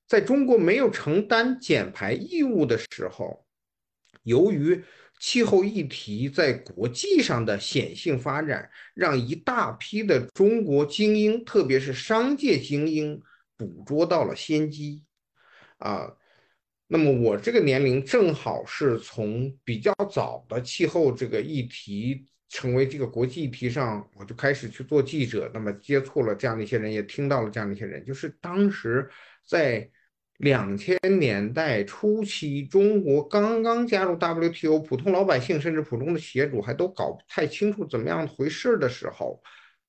在中国没有承担减排义务的时候，由于气候议题在国际上的显性发展，让一大批的中国精英，特别是商界精英捕捉到了先机，啊。那么我这个年龄正好是从比较早的气候这个议题成为这个国际议题上，我就开始去做记者，那么接触了这样的一些人，也听到了这样的一些人，就是当时在两千年代初期，中国刚刚加入 WTO，普通老百姓甚至普通的企业主还都搞不太清楚怎么样回事的时候，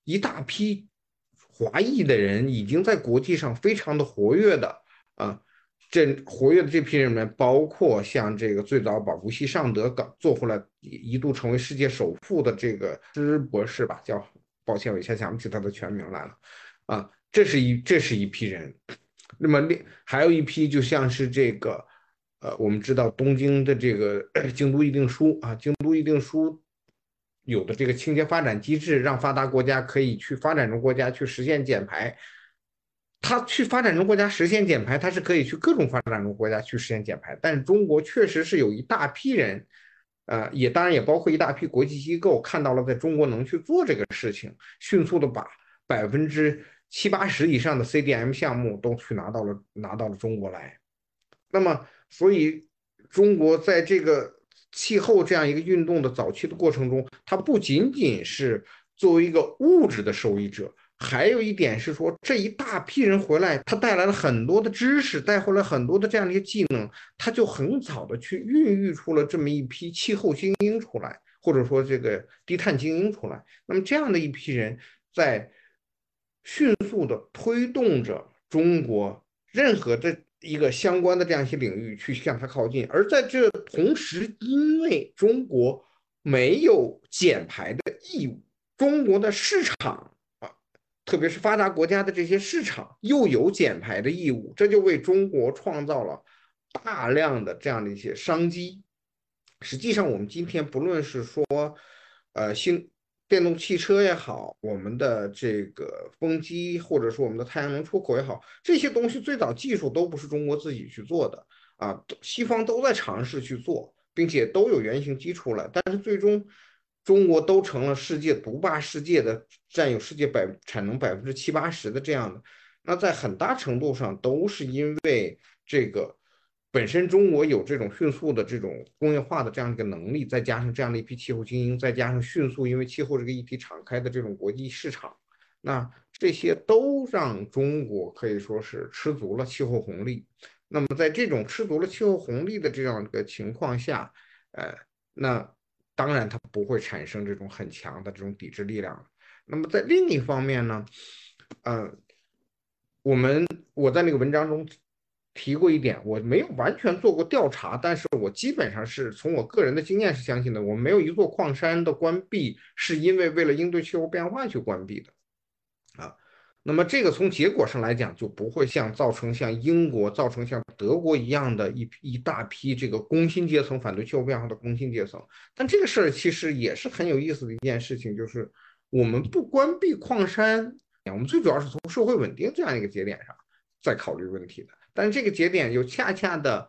一大批华裔的人已经在国际上非常的活跃的啊。这活跃的这批人里面，包括像这个最早把无锡尚德搞做回来，一度成为世界首富的这个施博士吧，叫抱歉，我一下想不起他的全名来了。啊，这是一这是一批人。那么另还有一批，就像是这个，呃，我们知道东京的这个 (clears throat) 京都议定书啊，京都议定书有的这个清洁发展机制，让发达国家可以去发展中国家去实现减排。他去发展中国家实现减排，他是可以去各种发展中国家去实现减排，但是中国确实是有一大批人，呃，也当然也包括一大批国际机构看到了在中国能去做这个事情，迅速的把百分之七八十以上的 CDM 项目都去拿到了拿到了中国来。那么，所以中国在这个气候这样一个运动的早期的过程中，它不仅仅是作为一个物质的受益者。还有一点是说，这一大批人回来，他带来了很多的知识，带回来很多的这样的一些技能，他就很早的去孕育出了这么一批气候精英出来，或者说这个低碳精英出来。那么这样的一批人在迅速的推动着中国任何的一个相关的这样一些领域去向它靠近，而在这同时，因为中国没有减排的义务，中国的市场。特别是发达国家的这些市场又有减排的义务，这就为中国创造了大量的这样的一些商机。实际上，我们今天不论是说，呃，新电动汽车也好，我们的这个风机，或者说我们的太阳能出口也好，这些东西最早技术都不是中国自己去做的啊，西方都在尝试去做，并且都有原型机出来，但是最终。中国都成了世界独霸世界的，占有世界百产能百分之七八十的这样的，那在很大程度上都是因为这个本身中国有这种迅速的这种工业化的这样一个能力，再加上这样的一批气候精英，再加上迅速因为气候这个议题敞开的这种国际市场，那这些都让中国可以说是吃足了气候红利。那么在这种吃足了气候红利的这样一个情况下，呃，那。当然，它不会产生这种很强的这种抵制力量。那么在另一方面呢，呃，我们我在那个文章中提过一点，我没有完全做过调查，但是我基本上是从我个人的经验是相信的，我没有一座矿山的关闭是因为为了应对气候变化去关闭的。那么这个从结果上来讲，就不会像造成像英国、造成像德国一样的一一大批这个工薪阶层反对气候变化的工薪阶层。但这个事儿其实也是很有意思的一件事情，就是我们不关闭矿山，我们最主要是从社会稳定这样一个节点上在考虑问题的。但这个节点又恰恰的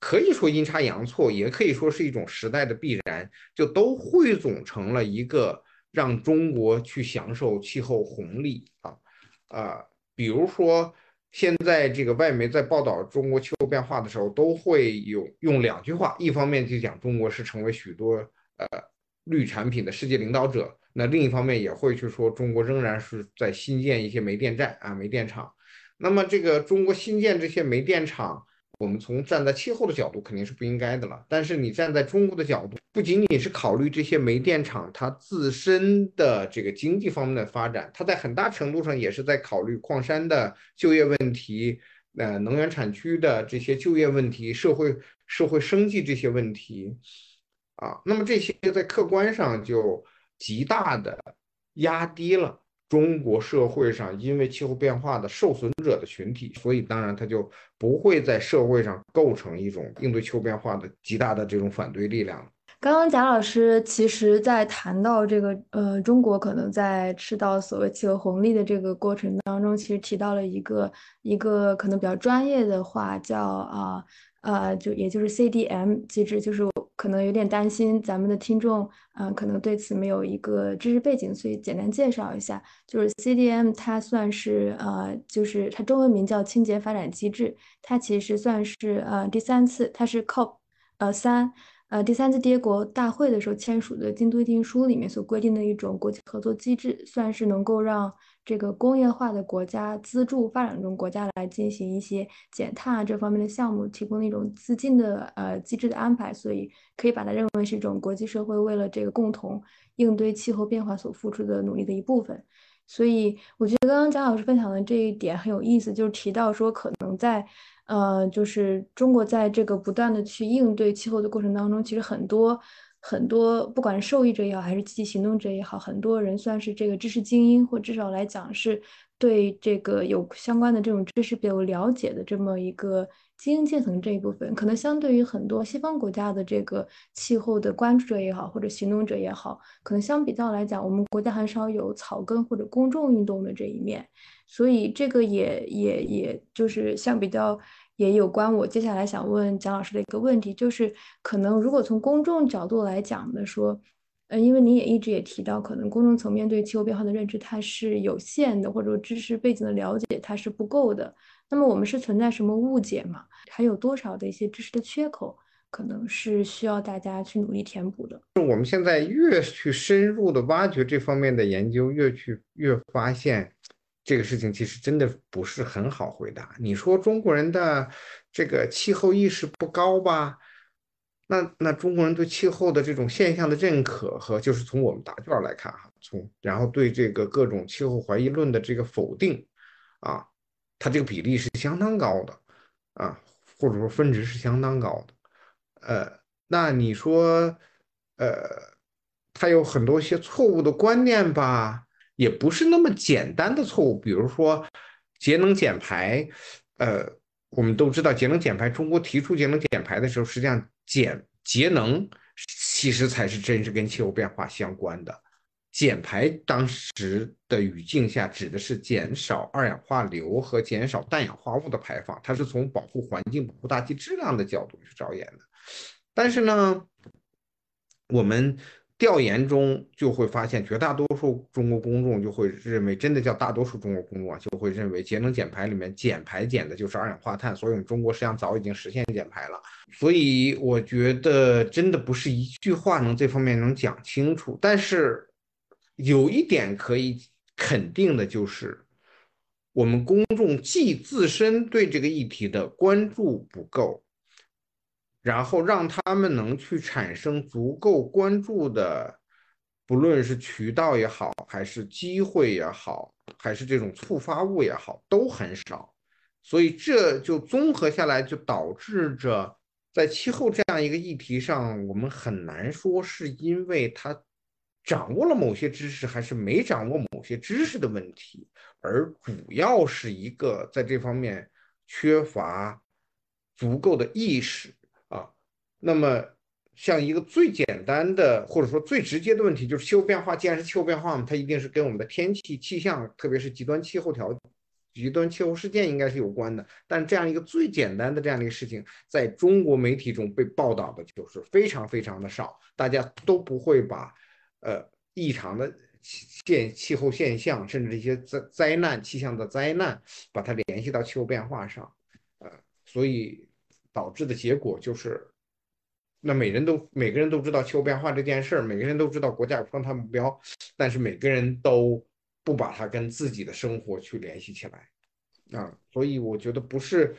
可以说阴差阳错，也可以说是一种时代的必然，就都汇总成了一个。让中国去享受气候红利啊啊，比如说现在这个外媒在报道中国气候变化的时候，都会有用两句话，一方面就讲中国是成为许多呃绿产品的世界领导者，那另一方面也会去说中国仍然是在新建一些煤电站啊煤电厂，那么这个中国新建这些煤电厂。我们从站在气候的角度肯定是不应该的了，但是你站在中国的角度，不仅仅是考虑这些煤电厂它自身的这个经济方面的发展，它在很大程度上也是在考虑矿山的就业问题，呃，能源产区的这些就业问题，社会社会生计这些问题，啊，那么这些在客观上就极大的压低了。中国社会上因为气候变化的受损者的群体，所以当然他就不会在社会上构成一种应对气候变化的极大的这种反对力量。刚刚贾老师其实在谈到这个呃，中国可能在吃到所谓气候红利的这个过程当中，其实提到了一个一个可能比较专业的话，叫啊，呃就也就是 CDM 机制，就是可能有点担心咱们的听众，嗯，可能对此没有一个知识背景，所以简单介绍一下，就是 CDM 它算是呃，就是它中文名叫清洁发展机制，它其实算是呃第三次，它是 COP 呃三。呃，第三次缔国大会的时候签署的《京都议定书》里面所规定的一种国际合作机制，算是能够让这个工业化的国家资助发展中国家来进行一些减碳啊这方面的项目，提供一种资金的呃机制的安排，所以可以把它认为是一种国际社会为了这个共同应对气候变化所付出的努力的一部分。所以我觉得刚刚蒋老师分享的这一点很有意思，就是提到说可能在。呃，就是中国在这个不断的去应对气候的过程当中，其实很多很多，不管受益者也好，还是积极行动者也好，很多人算是这个知识精英，或至少来讲是对这个有相关的这种知识比较了解的这么一个精英阶层这一部分，可能相对于很多西方国家的这个气候的关注者也好，或者行动者也好，可能相比较来讲，我们国家很少有草根或者公众运动的这一面。所以这个也也也就是相比较也有关我接下来想问蒋老师的一个问题，就是可能如果从公众角度来讲的说，呃，因为您也一直也提到，可能公众层面对气候变化的认知它是有限的，或者说知识背景的了解它是不够的。那么我们是存在什么误解吗？还有多少的一些知识的缺口，可能是需要大家去努力填补的？我们现在越去深入的挖掘这方面的研究，越去越发现。这个事情其实真的不是很好回答。你说中国人的这个气候意识不高吧？那那中国人对气候的这种现象的认可和就是从我们答卷来看哈，从然后对这个各种气候怀疑论的这个否定啊，它这个比例是相当高的啊，或者说分值是相当高的。呃，那你说呃，他有很多些错误的观念吧？也不是那么简单的错误，比如说节能减排，呃，我们都知道节能减排，中国提出节能减排的时候，实际上减节能其实才是真是跟气候变化相关的。减排当时的语境下指的是减少二氧化硫和减少氮氧化物的排放，它是从保护环境、保护大气质量的角度去着眼的。但是呢，我们。调研中就会发现，绝大多数中国公众就会认为，真的叫大多数中国公众啊，就会认为节能减排里面减排减的就是二氧化碳，所以中国实际上早已经实现减排了。所以我觉得真的不是一句话能这方面能讲清楚。但是有一点可以肯定的就是，我们公众既自身对这个议题的关注不够。然后让他们能去产生足够关注的，不论是渠道也好，还是机会也好，还是这种触发物也好，都很少。所以这就综合下来，就导致着在气候这样一个议题上，我们很难说是因为他掌握了某些知识，还是没掌握某些知识的问题，而主要是一个在这方面缺乏足够的意识。那么，像一个最简单的或者说最直接的问题，就是气候变化。既然是气候变化嘛，它一定是跟我们的天气气象，特别是极端气候条、极端气候事件应该是有关的。但这样一个最简单的这样的一个事情，在中国媒体中被报道的就是非常非常的少，大家都不会把呃异常的现气候现象，甚至一些灾灾难气象的灾难，把它联系到气候变化上，呃，所以导致的结果就是。那每人都每个人都知道气候变化这件事儿，每个人都知道国家有双碳目标，但是每个人都不把它跟自己的生活去联系起来啊，所以我觉得不是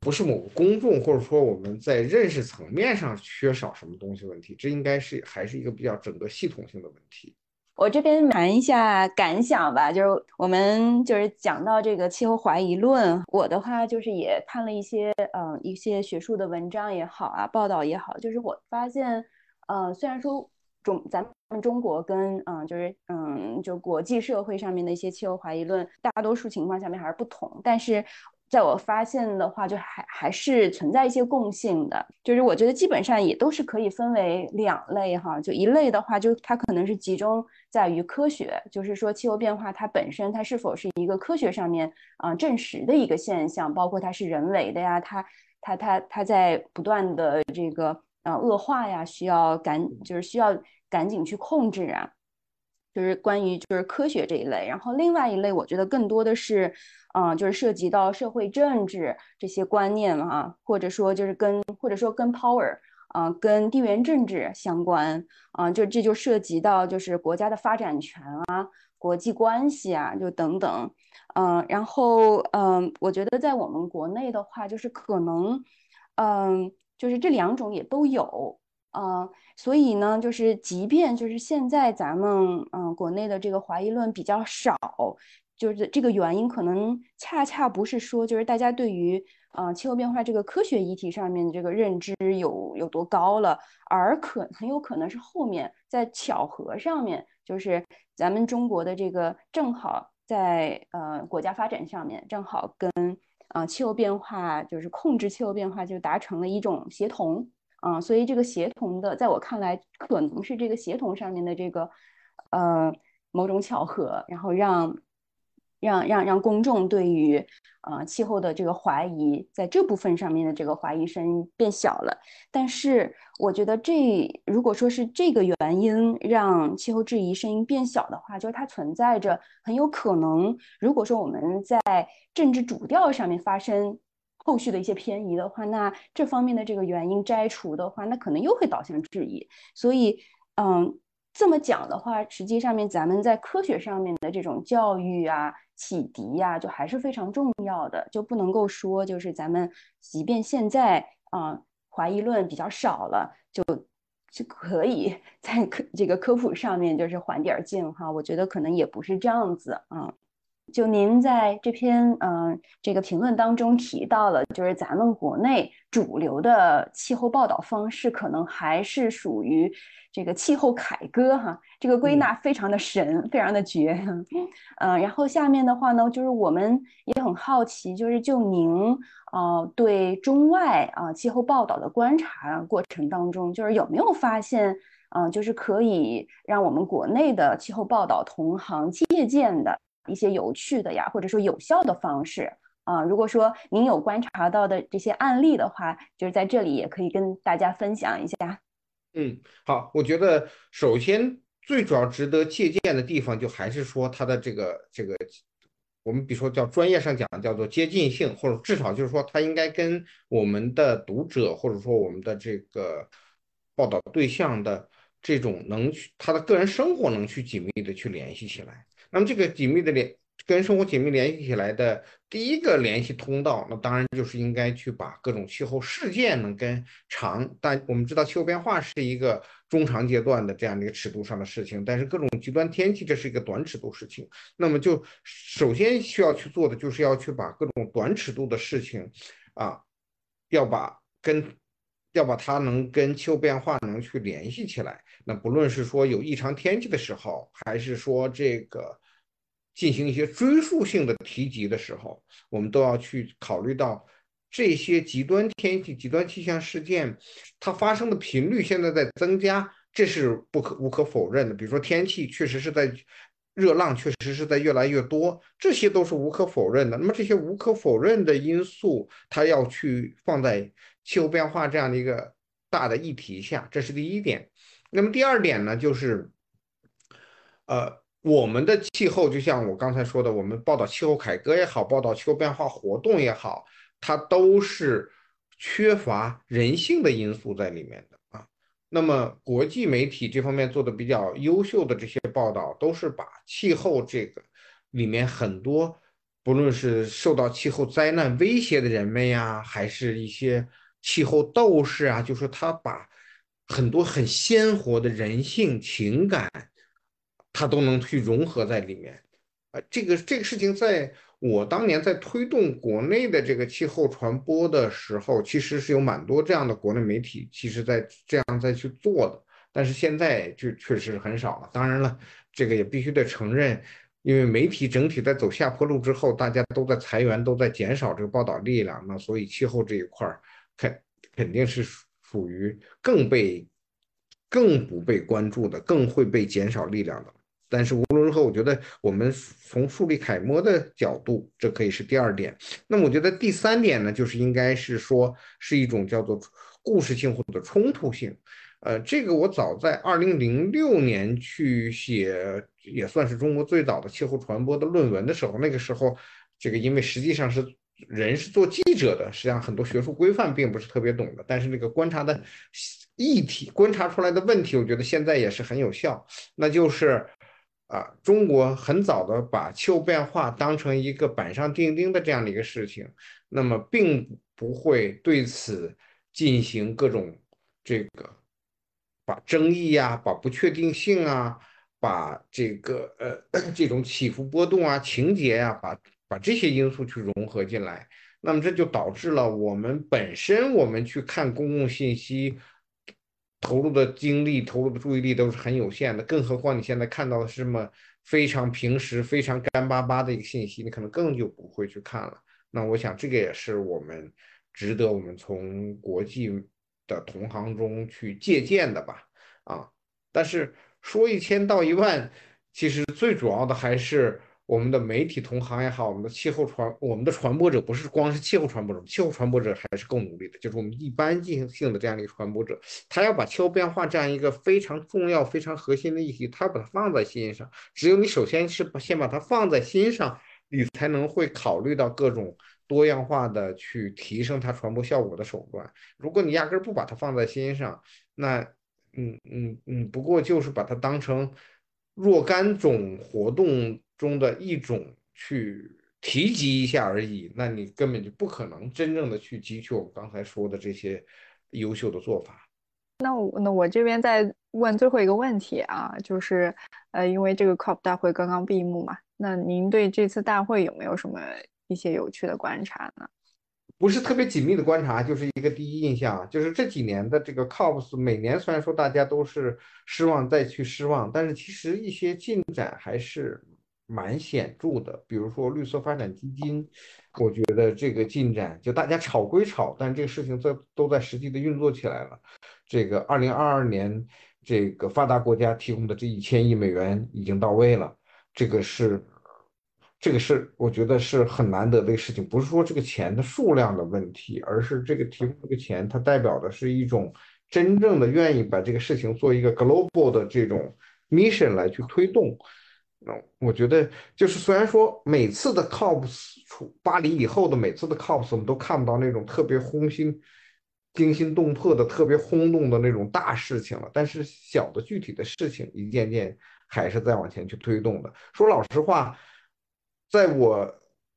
不是某个公众或者说我们在认识层面上缺少什么东西问题，这应该是还是一个比较整个系统性的问题。我这边谈一下感想吧，就是我们就是讲到这个气候怀疑论，我的话就是也看了一些，嗯，一些学术的文章也好啊，报道也好，就是我发现，呃，虽然说中咱们中国跟嗯，就是嗯，就国际社会上面的一些气候怀疑论，大多数情况下面还是不同，但是。在我发现的话，就还还是存在一些共性的，就是我觉得基本上也都是可以分为两类哈。就一类的话，就它可能是集中在于科学，就是说气候变化它本身它是否是一个科学上面啊证实的一个现象，包括它是人为的呀，它它它它在不断的这个呃恶化呀，需要赶就是需要赶紧去控制啊。就是关于就是科学这一类，然后另外一类，我觉得更多的是，嗯，就是涉及到社会政治这些观念啊，或者说就是跟或者说跟 power 啊，跟地缘政治相关啊，就这就涉及到就是国家的发展权啊，国际关系啊，就等等，嗯，然后嗯，我觉得在我们国内的话，就是可能，嗯，就是这两种也都有。嗯，所以呢，就是即便就是现在咱们嗯国内的这个怀疑论比较少，就是这个原因可能恰恰不是说就是大家对于嗯气候变化这个科学议题上面的这个认知有有多高了，而可很有可能是后面在巧合上面，就是咱们中国的这个正好在呃国家发展上面正好跟啊气候变化就是控制气候变化就达成了一种协同。啊，所以这个协同的，在我看来，可能是这个协同上面的这个，呃，某种巧合，然后让让让让公众对于呃气候的这个怀疑，在这部分上面的这个怀疑声音变小了。但是，我觉得这如果说是这个原因让气候质疑声音变小的话，就是它存在着很有可能，如果说我们在政治主调上面发生。后续的一些偏移的话，那这方面的这个原因摘除的话，那可能又会导向质疑。所以，嗯，这么讲的话，实际上面咱们在科学上面的这种教育啊、启迪呀，就还是非常重要的，就不能够说就是咱们即便现在啊怀疑论比较少了，就就可以在科这个科普上面就是缓点劲哈。我觉得可能也不是这样子啊。就您在这篇嗯这个评论当中提到了，就是咱们国内主流的气候报道方式，可能还是属于这个气候凯歌哈。这个归纳非常的神，非常的绝。嗯，然后下面的话呢，就是我们也很好奇，就是就您呃对中外啊气候报道的观察过程当中，就是有没有发现嗯就是可以让我们国内的气候报道同行借鉴的。一些有趣的呀，或者说有效的方式啊，如果说您有观察到的这些案例的话，就是在这里也可以跟大家分享一下。嗯，好，我觉得首先最主要值得借鉴的地方，就还是说它的这个这个，我们比如说叫专业上讲叫做接近性，或者至少就是说它应该跟我们的读者或者说我们的这个报道对象的这种能去他的个人生活能去紧密的去联系起来。那么这个紧密的联跟生活紧密联系起来的第一个联系通道，那当然就是应该去把各种气候事件呢跟长，但我们知道气候变化是一个中长阶段的这样的一个尺度上的事情，但是各种极端天气这是一个短尺度事情。那么就首先需要去做的就是要去把各种短尺度的事情，啊，要把跟要把它能跟气候变化能去联系起来。那不论是说有异常天气的时候，还是说这个进行一些追溯性的提及的时候，我们都要去考虑到这些极端天气、极端气象事件它发生的频率现在在增加，这是不可无可否认的。比如说天气确实是在热浪，确实是在越来越多，这些都是无可否认的。那么这些无可否认的因素，它要去放在气候变化这样的一个大的议题下，这是第一点。那么第二点呢，就是，呃，我们的气候就像我刚才说的，我们报道气候凯歌也好，报道气候变化活动也好，它都是缺乏人性的因素在里面的。那么国际媒体这方面做的比较优秀的这些报道，都是把气候这个里面很多，不论是受到气候灾难威胁的人们呀，还是一些气候斗士啊，就是他把。很多很鲜活的人性情感，他都能去融合在里面，啊，这个这个事情，在我当年在推动国内的这个气候传播的时候，其实是有蛮多这样的国内媒体，其实在这样在去做的，但是现在就确实很少了。当然了，这个也必须得承认，因为媒体整体在走下坡路之后，大家都在裁员，都在减少这个报道力量，那所以气候这一块儿肯肯定是。属于更被、更不被关注的、更会被减少力量的。但是无论如何，我觉得我们从树立楷模的角度，这可以是第二点。那么我觉得第三点呢，就是应该是说是一种叫做故事性或者冲突性。呃，这个我早在二零零六年去写，也算是中国最早的气候传播的论文的时候，那个时候，这个因为实际上是人是做记者的，实际上很多学术规范并不是特别懂的，但是那个观察的议题、观察出来的问题，我觉得现在也是很有效。那就是啊，中国很早的把气候变化当成一个板上钉钉的这样的一个事情，那么并不会对此进行各种这个。把争议呀，把不确定性啊，把这个呃 (coughs) 这种起伏波动啊、情节呀，把把这些因素去融合进来，那么这就导致了我们本身我们去看公共信息投入的精力、投入的注意力都是很有限的，更何况你现在看到的是这么非常平时、非常干巴巴的一个信息，你可能更就不会去看了。那我想这个也是我们值得我们从国际。的同行中去借鉴的吧，啊，但是说一千道一万，其实最主要的还是我们的媒体同行也好，我们的气候传，我们的传播者不是光是气候传播者，气候传播者还是更努力的，就是我们一般进行性的这样的一个传播者，他要把气候变化这样一个非常重要、非常核心的议题，他把它放在心上。只有你首先是先把它放在心上，你才能会考虑到各种。多样化的去提升它传播效果的手段。如果你压根儿不把它放在心上，那，嗯嗯嗯，不过就是把它当成若干种活动中的一种去提及一下而已。那你根本就不可能真正的去汲取我们刚才说的这些优秀的做法。那我那我这边再问最后一个问题啊，就是，呃，因为这个 COP 大会刚刚闭幕嘛，那您对这次大会有没有什么？一些有趣的观察呢，不是特别紧密的观察，就是一个第一印象，就是这几年的这个 COPs，每年虽然说大家都是失望再去失望，但是其实一些进展还是蛮显著的。比如说绿色发展基金，我觉得这个进展就大家吵归吵，但这个事情在都在实际的运作起来了。这个二零二二年这个发达国家提供的这一千亿美元已经到位了，这个是。这个是我觉得是很难得的一个事情，不是说这个钱的数量的问题，而是这个提供这个钱，它代表的是一种真正的愿意把这个事情做一个 global 的这种 mission 来去推动。那我觉得就是虽然说每次的 COPs 出巴黎以后的每次的 COPs 我们都看不到那种特别轰心惊心动魄的、特别轰动的那种大事情了，但是小的具体的事情一件件还是在往前去推动的。说老实话。在我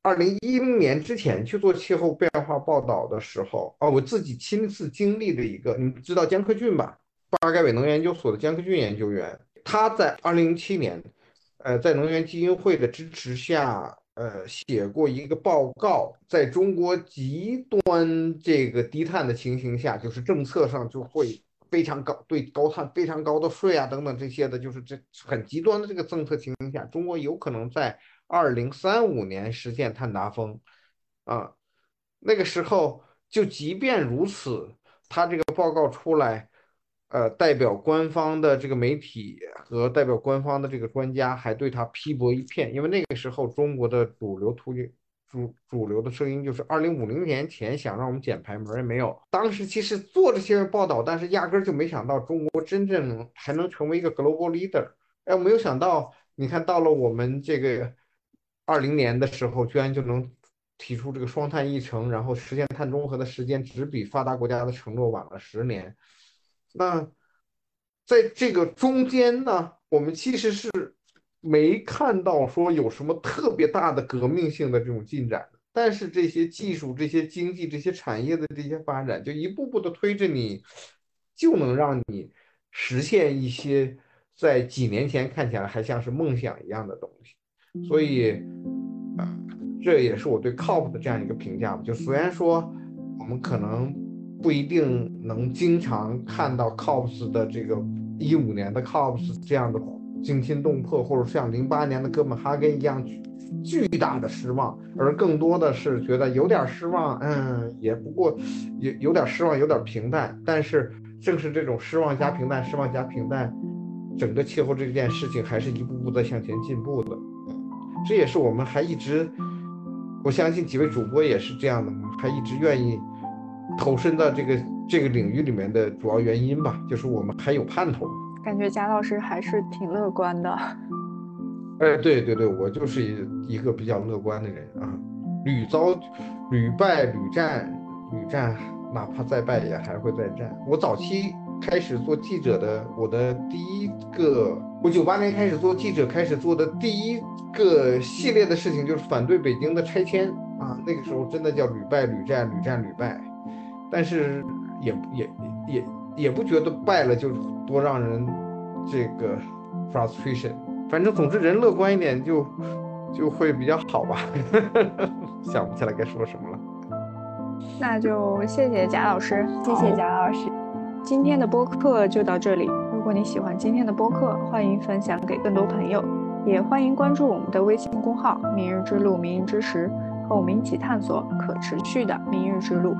二零一零年之前去做气候变化报道的时候，啊，我自己亲自经历的一个，你知道江克俊吧？巴盖韦能源研究所的江克俊研究员，他在二零零七年，呃，在能源基金会的支持下，呃，写过一个报告，在中国极端这个低碳的情形下，就是政策上就会非常高，对高碳非常高的税啊等等这些的，就是这很极端的这个政策情形下，中国有可能在。二零三五年实现碳达峰，啊，那个时候就即便如此，他这个报告出来，呃，代表官方的这个媒体和代表官方的这个专家还对他批驳一片，因为那个时候中国的主流途径主主流的声音就是二零五零年前想让我们减排门也没有。当时其实做这些报道，但是压根儿就没想到中国真正能还能成为一个 global leader。哎，我没有想到，你看到了我们这个。二零年的时候，居然就能提出这个双碳议程，然后实现碳中和的时间只比发达国家的承诺晚了十年。那在这个中间呢，我们其实是没看到说有什么特别大的革命性的这种进展。但是这些技术、这些经济、这些产业的这些发展，就一步步的推着你，就能让你实现一些在几年前看起来还像是梦想一样的东西。所以，啊，这也是我对 COP 的这样一个评价。就虽然说我们可能不一定能经常看到 COPs 的这个一五年的 COPs 这样的惊心动魄，或者像零八年的哥本哈根一样巨大的失望，而更多的是觉得有点失望，嗯，也不过有有点失望，有点平淡。但是正是这种失望加平淡，失望加平淡，整个气候这件事情还是一步步在向前进步的。这也是我们还一直，我相信几位主播也是这样的，还一直愿意投身到这个这个领域里面的主要原因吧，就是我们还有盼头。感觉贾老师还是挺乐观的。哎，对对对，我就是一个比较乐观的人啊，屡遭屡败屡战屡战，哪怕再败也还会再战。我早期开始做记者的，我的第一个，我九八年开始做记者，开始做的第一个系列的事情就是反对北京的拆迁啊。那个时候真的叫屡败屡战屡战屡败，但是也也也也不觉得败了就多让人这个 frustration。反正总之人乐观一点就就会比较好吧，(laughs) 想不起来该说什么了。那就谢谢贾老师，谢谢贾老师。今天的播客就到这里。如果你喜欢今天的播客，欢迎分享给更多朋友，也欢迎关注我们的微信公号“明日之路明日之时”，和我们一起探索可持续的明日之路。